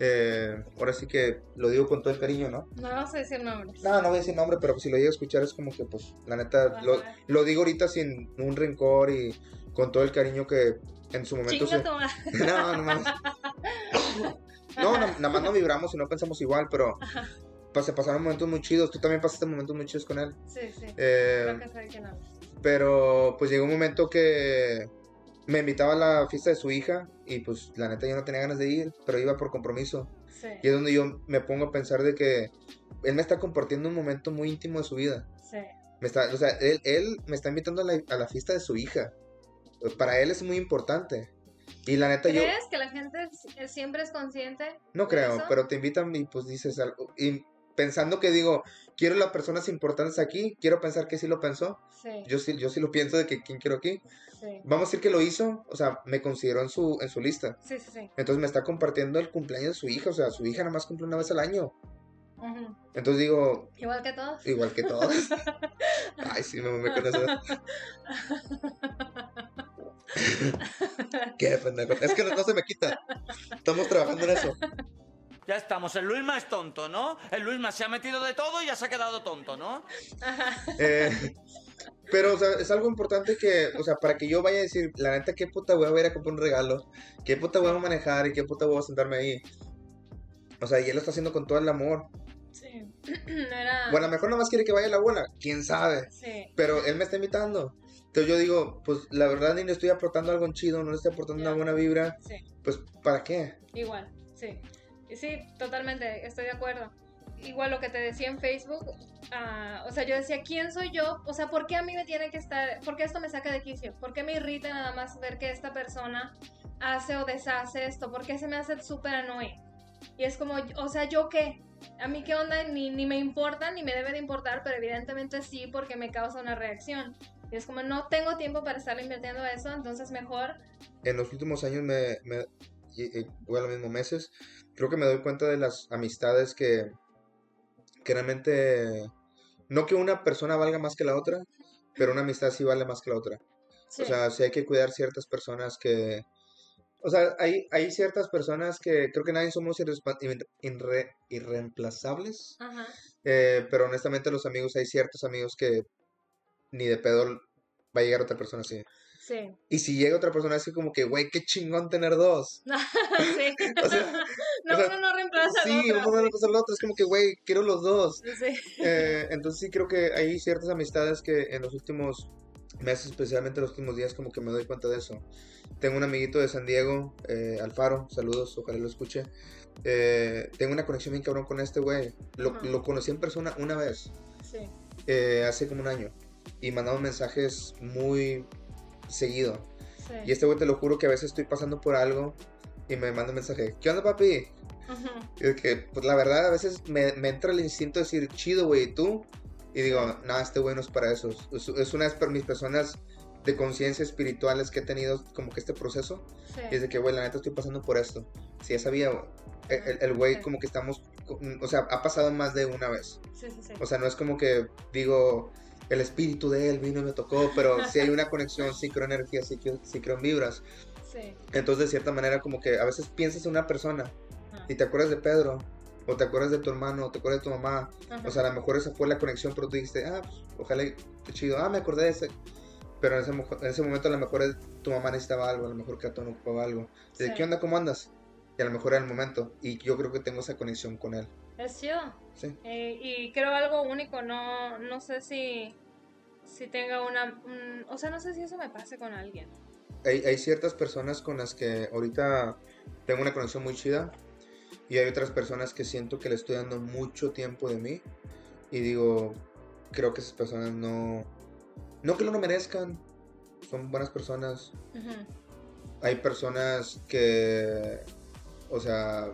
eh, ahora sí que lo digo con todo el cariño, ¿no? No vamos a decir nombres. No, no voy a decir nombre, pero si lo llega a escuchar es como que, pues, la neta, lo, digo ahorita sin un rencor y con todo el cariño que en su momento se... No, no mames. No, no, nada más no vibramos y no pensamos igual, pero pues, se pasaron momentos muy chidos. Tú también pasaste momentos muy chidos con él. Sí, sí. Eh, Creo que hablas. pero pues llegó un momento que me invitaba a la fiesta de su hija y pues la neta yo no tenía ganas de ir, pero iba por compromiso. Sí, Y es donde yo me pongo a pensar de que él me está compartiendo un momento muy íntimo de su vida. sí. Me está, o sea, él, él me está invitando a la, a la fiesta de su hija. Para él es muy importante. Y la neta yo ¿Crees que la gente siempre es consciente? no creo, eso? pero te invitan y pues dices algo. Y pensando que digo, quiero las personas importantes aquí, quiero pensar que sí lo pensó. Sí, Yo sí, yo sí lo pienso de que quién quiero aquí. sí. Vamos a decir que lo hizo, o sea, me consideró en su, en su lista. Sí, sí, sí. Entonces me está compartiendo el cumpleaños de su hija, o sea, su hija nada más cumple una vez al año. Entonces digo, Igual que todos. igual que todos. Ay, sí, me mamé con eso. Qué pendejo. Es que no, no se me quita. Estamos trabajando en eso. Ya estamos, el Luisma es tonto, ¿no? El Luisma se ha metido de todo y ya se ha quedado tonto, ¿no? Eh, pero, o sea, es algo importante que, o sea, para que yo vaya a decir, la neta, qué puta voy a ir a comprar un regalo, qué puta voy a manejar y qué puta voy a sentarme ahí. O sea, y él lo está haciendo con todo el amor. Sí. No era. Bueno, a lo mejor nomás quiere que vaya la abuela, quién sabe. Sí. Pero él me está invitando. Entonces yo digo, pues la verdad ni le estoy aportando algo chido, no le estoy aportando Ya. una buena vibra. Sí. Pues, ¿para qué? Igual, sí. Sí, totalmente, estoy de acuerdo. Igual lo que te decía en Facebook, ah, o sea, yo decía, ¿quién soy yo? O sea, ¿por qué a mí me tiene que estar, por qué esto me saca de quicio? ¿Por qué me irrita nada más ver que esta persona hace o deshace esto? ¿Por qué se me hace súper annoying? Y es como, o sea, ¿yo qué? A mí qué onda, ni, ni me importa, ni me debe de importar, pero evidentemente sí porque me causa una reacción. Y es como, no tengo tiempo para estar invirtiendo eso, entonces mejor En los últimos años me, me o a los mismos meses, creo que me doy cuenta de las amistades que, que realmente, no que una persona valga más que la otra, pero una amistad sí vale más que la otra. sí. O sea, sí hay que cuidar ciertas personas que... O sea, hay, hay ciertas personas que creo que nadie somos irre- irre- irreemplazables. Ajá. Eh, pero honestamente los amigos, hay ciertos amigos que ni de pedo va a llegar otra persona así. Sí. Y si llega otra persona así como que, güey, qué chingón tener dos. sí. O sea, no, o sea, uno no reemplaza al Sí, otro. uno no reemplaza al otro. Es como que, güey, quiero los dos. Sí. Eh, entonces sí creo que hay ciertas amistades que en los últimos meses, especialmente los últimos días, como que me doy cuenta de eso. Tengo un amiguito de San Diego, eh, Alfaro, saludos, ojalá lo escuche. Eh, tengo una conexión bien cabrón con este güey. Lo conocí en persona una vez, Sí. eh, hace como un año. Y mandamos mensajes muy seguido. Sí. Y este güey te lo juro que a veces estoy pasando por algo y me manda un mensaje, ¿qué onda papi? Ujú. Y es que, pues la verdad, a veces me, me entra el instinto de decir, chido, güey, ¿y tú? Y digo, no, este güey no es para eso. Es, es una de mis personas de conciencia espirituales que he tenido como que este proceso. Sí. Y es de que, güey, la neta estoy pasando por esto. Si ya sabía, güey. El- güey Sí. como que estamos, o sea, ha pasado más de una vez. Sí. O sea, no es como que digo, el espíritu de él vino y me tocó, pero sí hay una conexión, sí creo en energía, sí creo, sí creo en vibras. Sí. Entonces, de cierta manera, como que a veces piensas en una persona Ajá. y te acuerdas de Pedro, o te acuerdas de tu hermano, o te acuerdas de tu mamá. Ajá. O sea, a lo mejor esa fue la conexión, pero tú dijiste, ah, pues, ojalá, qué chido, ah, me acordé de ese. Pero en ese, en ese momento a lo mejor tu mamá necesitaba algo, a lo mejor Cato no ocupaba algo. Sí. ¿Qué onda? ¿Cómo andas? Y a lo mejor era el momento. Y yo creo que tengo esa conexión con él. Es chido. Sí. Eh, y creo algo único, no, no sé si, si tenga una... un- o sea, no sé si eso me pase con alguien. Hay, hay ciertas personas con las que ahorita tengo una conexión muy chida. Y hay otras personas que siento que le estoy dando mucho tiempo de mí. Y digo, creo que esas personas no... No que lo no merezcan. Son buenas personas. Hay personas que, o sea,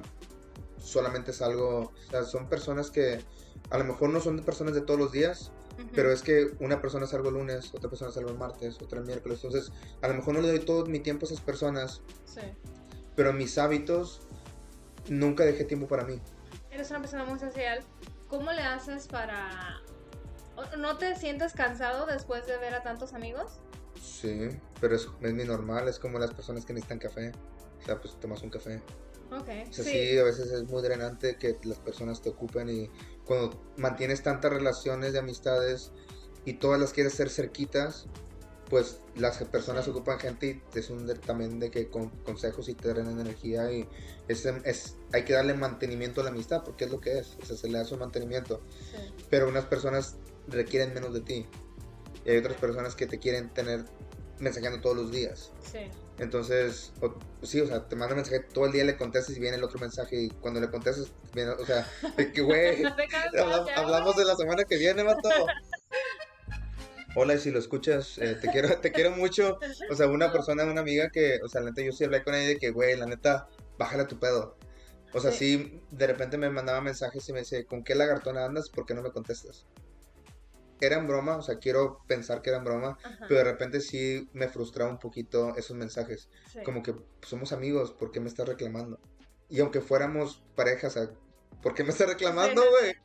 solamente es algo, o sea, son personas que a lo mejor no son personas de todos los días, Pero es que una persona es algo el lunes, otra persona es algo el martes, otra el miércoles, entonces a lo mejor no le doy todo mi tiempo a esas personas, Sí. pero mis hábitos nunca dejé tiempo para mí. Eres una persona muy social. ¿Cómo le haces para... ¿No te sientes cansado después de ver a tantos amigos? Sí, pero es, es mi normal, es como las personas que necesitan café, o sea, pues tomas un café. Ok. O sea, sí. sí. a veces es muy drenante que las personas te ocupen y cuando mantienes tantas relaciones de amistades y todas las quieres ser cerquitas, pues las personas Sí. ocupan gente y es un de- también de que con consejos y te drenan energía y es, es, hay que darle mantenimiento a la amistad porque es lo que es, o sea, se le da su mantenimiento. Sí. Pero unas personas requieren menos de ti y hay otras personas que te quieren tener mensajeando todos los días. Sí. Entonces, o- sí, o sea, te manda mensaje todo el día, le contestas y viene el otro mensaje y cuando le contestas, viene, o sea, de que, güey, No hablamos de la semana que viene, vato. Hola, y si lo escuchas, eh, te quiero, te quiero mucho. O sea, una persona, una amiga que, o sea, la neta, yo sí hablé con ella de que, güey, la neta, bájale a tu pedo. O sea, sí, de repente me mandaba mensajes y me decía, ¿con qué lagartona andas? ¿Por qué no me contestas? Era en broma, o sea, quiero pensar que era en broma, Ajá. pero de repente sí me frustraba un poquito esos mensajes. Sí. Como que pues, somos amigos, ¿por qué me estás reclamando? Y aunque fuéramos parejas, ¿por qué me estás reclamando, Sí. güey?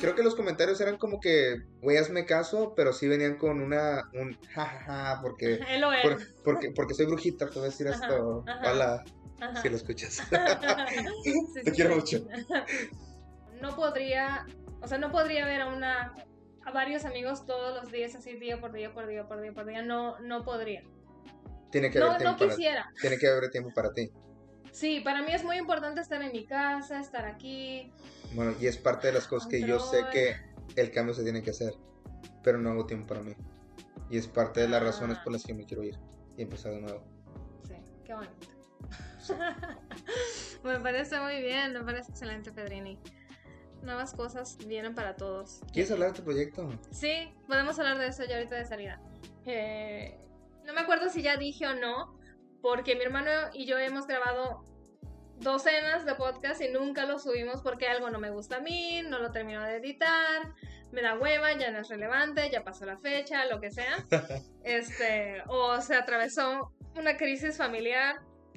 Creo que los comentarios eran como que, güey, hazme caso, pero sí venían con una, un jajaja, porque, Él o él. por- porque, porque soy brujita, te voy a decir Ajá, esto. ajá. Hola, Ajá. si lo escuchas. Sí, Te sí, quiero sí. mucho. No podría, o sea, no podría ver a una a varios amigos todos los días así día por día por día por día por día, no no podría. Tiene que haber No tiempo no para quisiera. Tiene que haber tiempo para ti. Sí, para mí es muy importante estar en mi casa, estar aquí. Bueno, y es parte de las cosas que yo sé que el cambio se tiene que hacer, pero no hago tiempo para mí. Y es parte de las Ah. razones por las que me quiero ir y empezar de nuevo. Sí, qué bonito. me parece muy bien, me parece excelente, Pedrini. Nuevas cosas vienen para todos. ¿Quieres hablar de tu proyecto? Sí, podemos hablar de eso ya ahorita de salida. Eh, no me acuerdo si ya dije o no, porque mi hermano y yo hemos grabado docenas de podcasts y nunca los subimos porque algo no me gusta a mí, no lo termino de editar, me da hueva, ya no es relevante, ya pasó la fecha, lo que sea. Este, o se atravesó una crisis familiar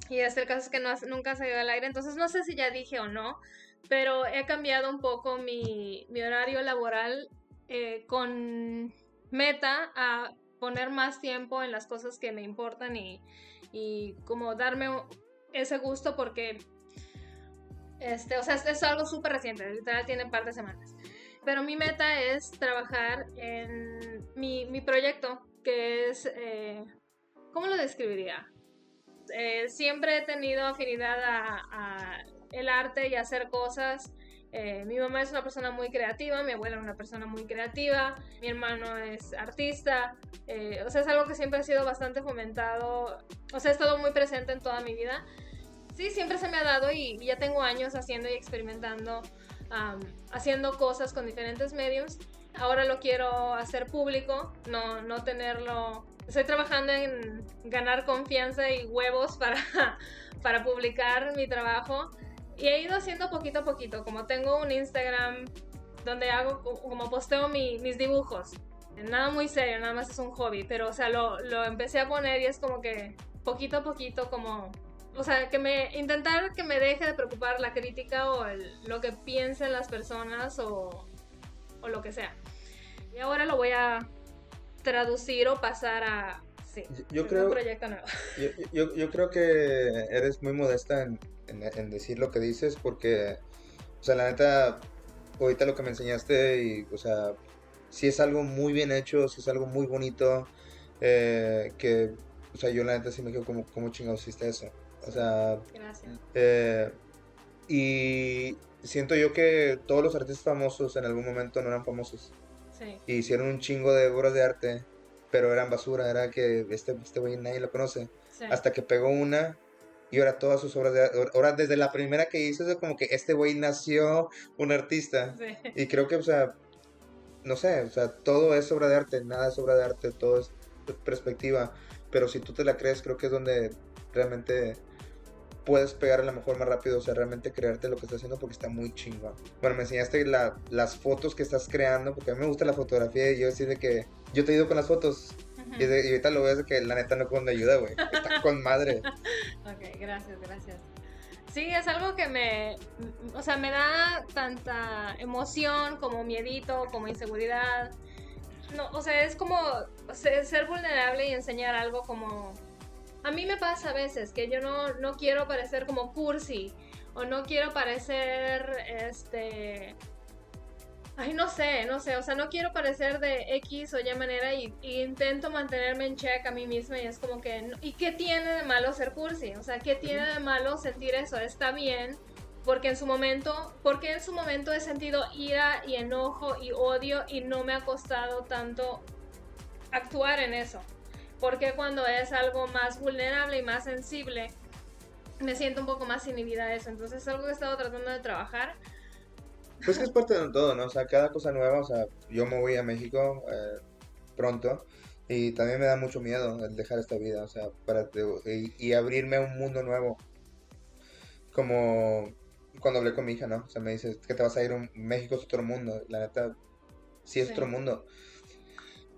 y este el caso es que no, nunca se dio al aire, entonces no sé si ya dije o no, pero he cambiado un poco mi, mi horario laboral eh, con meta a poner más tiempo en las cosas que me importan y, y como darme ese gusto porque, este, o sea, es algo súper reciente, literal tiene un par de semanas. Pero mi meta es trabajar en mi, mi proyecto, que es, eh, ¿cómo lo describiría? Eh, siempre he tenido afinidad a el arte y hacer cosas. Eh, mi mamá es una persona muy creativa, mi abuela es una persona muy creativa, mi hermano es artista, eh, o sea, es algo que siempre ha sido bastante fomentado, o sea, ha estado muy presente en toda mi vida. Sí, siempre se me ha dado y, ya tengo años haciendo y experimentando, haciendo cosas con diferentes medios. Ahora lo quiero hacer público, no, no tenerlo... Estoy trabajando en ganar confianza y huevos para, para publicar mi trabajo. Y he ido haciendo poquito a poquito, como tengo un Instagram donde hago, co- como posteo mi- mis dibujos. Nada muy serio, nada más es un hobby, pero o sea, lo, lo empecé a poner y es como que poquito a poquito como... O sea, que me intentar que me deje de preocupar la crítica o lo que piensen las personas o, o lo que sea. Y ahora lo voy a traducir o pasar a... Sí, Yo- un creo- proyecto nuevo. Yo, yo, yo creo que eres muy modesta en, en- en decir lo que dices porque, o sea, la neta, ahorita lo que me enseñaste y, o sea, si es algo muy bien hecho, si es algo muy bonito, eh, que, o sea, yo la neta sí me quedo como, como chingados hiciste eso. O sea, Gracias. eh, y siento yo que todos los artistas famosos en algún momento no eran famosos. Sí, Y hicieron un chingo de obras de arte, pero eran basura, era que este, este güey nadie lo conoce sí. hasta que pegó una y ahora todas sus obras de ahora desde la primera que hizo es como que este güey nació un artista Sí. y creo que o sea no sé o sea todo es obra de arte nada es obra de arte todo es perspectiva pero si tú te la crees creo que es donde realmente puedes pegar a lo mejor más rápido o sea realmente creerte lo que estás haciendo porque está muy chingón bueno me enseñaste la- las fotos que estás creando porque a mí me gusta la fotografía y yo decir de que yo te ayudo con las fotos y, de- y ahorita lo ves que la neta no con ayuda güey está con madre Ok, gracias, gracias. Sí, es algo que me, o sea, me da tanta emoción como miedito, como inseguridad. No, o sea, es como ser, ser vulnerable y enseñar algo como... A mí me pasa a veces que yo no, no quiero parecer como cursi o no quiero parecer, este... Ay, no sé, no sé, o sea, no quiero parecer de X o Y manera y, y intento mantenerme en check a mí misma y es como que, no- ¿y qué tiene de malo ser cursi? O sea, ¿qué tiene de malo sentir eso? Está bien, porque en su momento, porque en su momento he sentido ira y enojo y odio y no me ha costado tanto actuar en eso. Porque cuando es algo más vulnerable y más sensible, me siento un poco más inhibida a eso. Entonces es algo que he estado tratando de trabajar. Pues que es parte de todo, ¿no? O sea, cada cosa nueva, o sea, yo me voy a México eh, pronto y también me da mucho miedo el dejar esta vida, o sea, para y, y abrirme a un mundo nuevo. Como cuando hablé con mi hija, ¿no? O sea, me dice que te vas a ir a México es otro mundo, la neta, sí es Sí. otro mundo.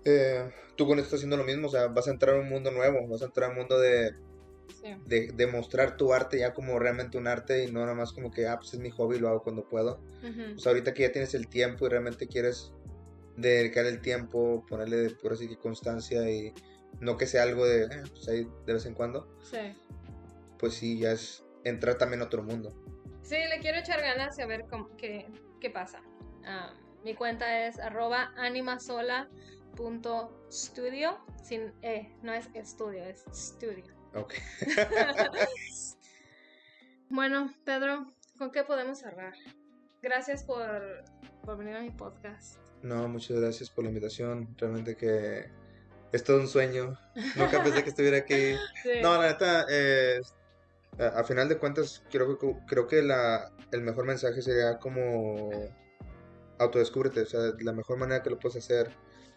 Eh, tú con esto estás haciendo lo mismo, o sea, vas a entrar a un mundo nuevo, vas a entrar a un mundo de, Sí. de, de mostrar tu arte ya como realmente un arte y no nada más como que, ah, pues es mi hobby, lo hago cuando puedo. Ujú. Pues ahorita que ya tienes el tiempo y realmente quieres dedicar el tiempo, ponerle por así que constancia y no que sea algo de, eh, pues ahí de vez en cuando, Sí. pues sí, ya es entrar también a otro mundo. Sí, le quiero echar ganas y a ver cómo- qué, qué pasa. Ah, mi cuenta es arroba animasola.studio. Sin E, no es estudio, es studio. Ok. Bueno, Pedro, ¿con qué podemos cerrar? Gracias por, por venir a mi podcast. No, muchas gracias por la invitación. Realmente que es todo un sueño. Nunca pensé que estuviera aquí. Sí. No, la neta, eh, a, a final de cuentas, creo que, creo que la, el mejor mensaje sería como autodescúbrete, o sea, la mejor manera que lo puedes hacer,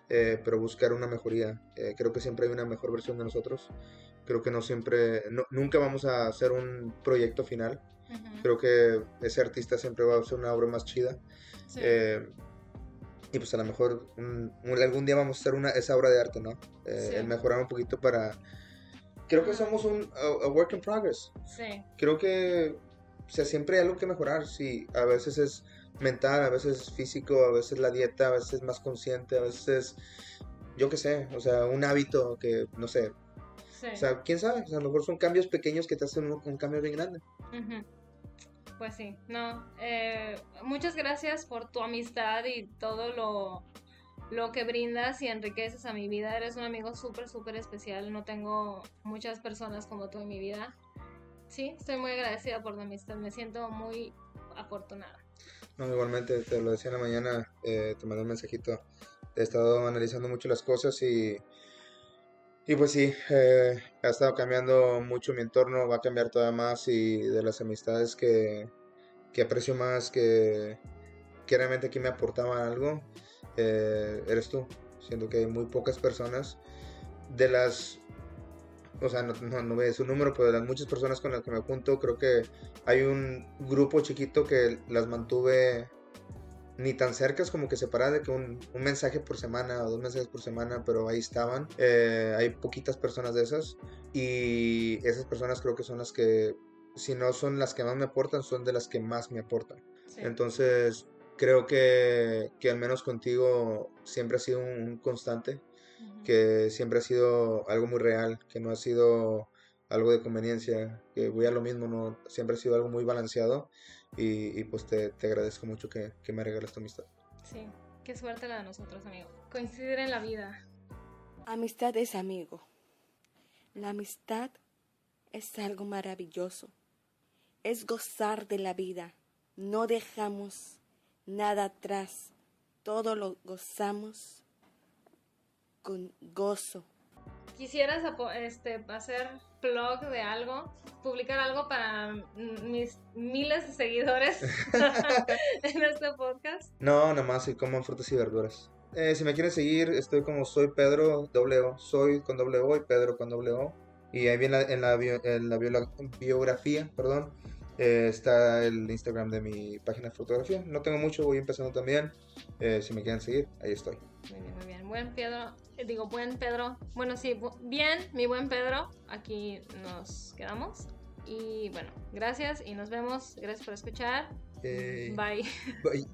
eh, pero buscar una mejoría. Eh, creo que siempre hay una mejor versión de nosotros. Creo que no siempre, no- nunca vamos a hacer un proyecto final. Ujú. Creo que ese artista siempre va a hacer una obra más chida. Sí. Eh, y pues a lo mejor un- un- algún día vamos a hacer una, esa obra de arte, ¿no? Eh, Sí. El mejorar un poquito para... Creo que somos un a, a work in progress. sí. Creo que o sea, siempre hay algo que mejorar. Sí, a veces es mental, a veces es físico, a veces la dieta, a veces es más consciente, a veces es, yo qué sé, o sea, un hábito que, no sé, sí. o sea, quién sabe, o sea, a lo mejor son cambios pequeños que te hacen un, un cambio bien grande. Ujú. Pues sí, no. eh, muchas gracias por tu amistad y todo lo, lo que brindas y enriqueces a mi vida. Eres un amigo súper, súper especial. No tengo muchas personas como tú en mi vida. Sí, estoy muy agradecida por tu amistad. Me siento muy afortunada. No, igualmente, te lo decía en la mañana, eh, te mandé un mensajito. He estado analizando mucho las cosas y, y pues sí, eh, ha estado cambiando mucho mi entorno, va a cambiar todavía más y de las amistades que, que aprecio más, que, realmente aquí me aportaban algo, eh, eres tú. Siento que hay muy pocas personas de las o sea, no, no, no voy a decir un número, pero de las muchas personas con las que me junto, creo que hay un grupo chiquito que las mantuve ni tan cercas como que separadas de que un, un, mensaje por semana o dos mensajes por semana, pero ahí estaban. Eh, hay poquitas personas de esas y esas personas creo que son las que, si no son las que más me aportan, son de las que más me aportan. Sí. Entonces, creo que, que al menos contigo siempre ha sido un, un constante que siempre ha sido algo muy real, que no ha sido algo de conveniencia, que voy a lo mismo, no siempre ha sido algo muy balanceado y, y pues te, te, agradezco mucho que, que me regales tu amistad. Sí, qué suerte la de nosotros, amigo. Coincidir en la vida. Amistad es amigo. La amistad es algo maravilloso. Es gozar de la vida. No dejamos nada atrás. Todo lo gozamos con gozo. ¿Quisieras este, hacer blog de algo? ¿Publicar algo para mis miles de seguidores en este podcast? No, nada más soy como frutas y verduras. Eh, si me quieren seguir, estoy como soy Pedro O, soy con O y Pedro con O. Y ahí viene en la, bio, en la bio, biografía, perdón, eh, está el Instagram de mi página de fotografía. No tengo mucho, voy empezando también. Eh, si me quieren seguir, ahí estoy. Muy bien, muy bien. Buen Pedro, eh, digo, buen Pedro. Bueno, sí, bien, mi buen Pedro. Aquí nos quedamos. Y bueno, gracias y nos vemos. Gracias por escuchar. Eh, Bye. Bye.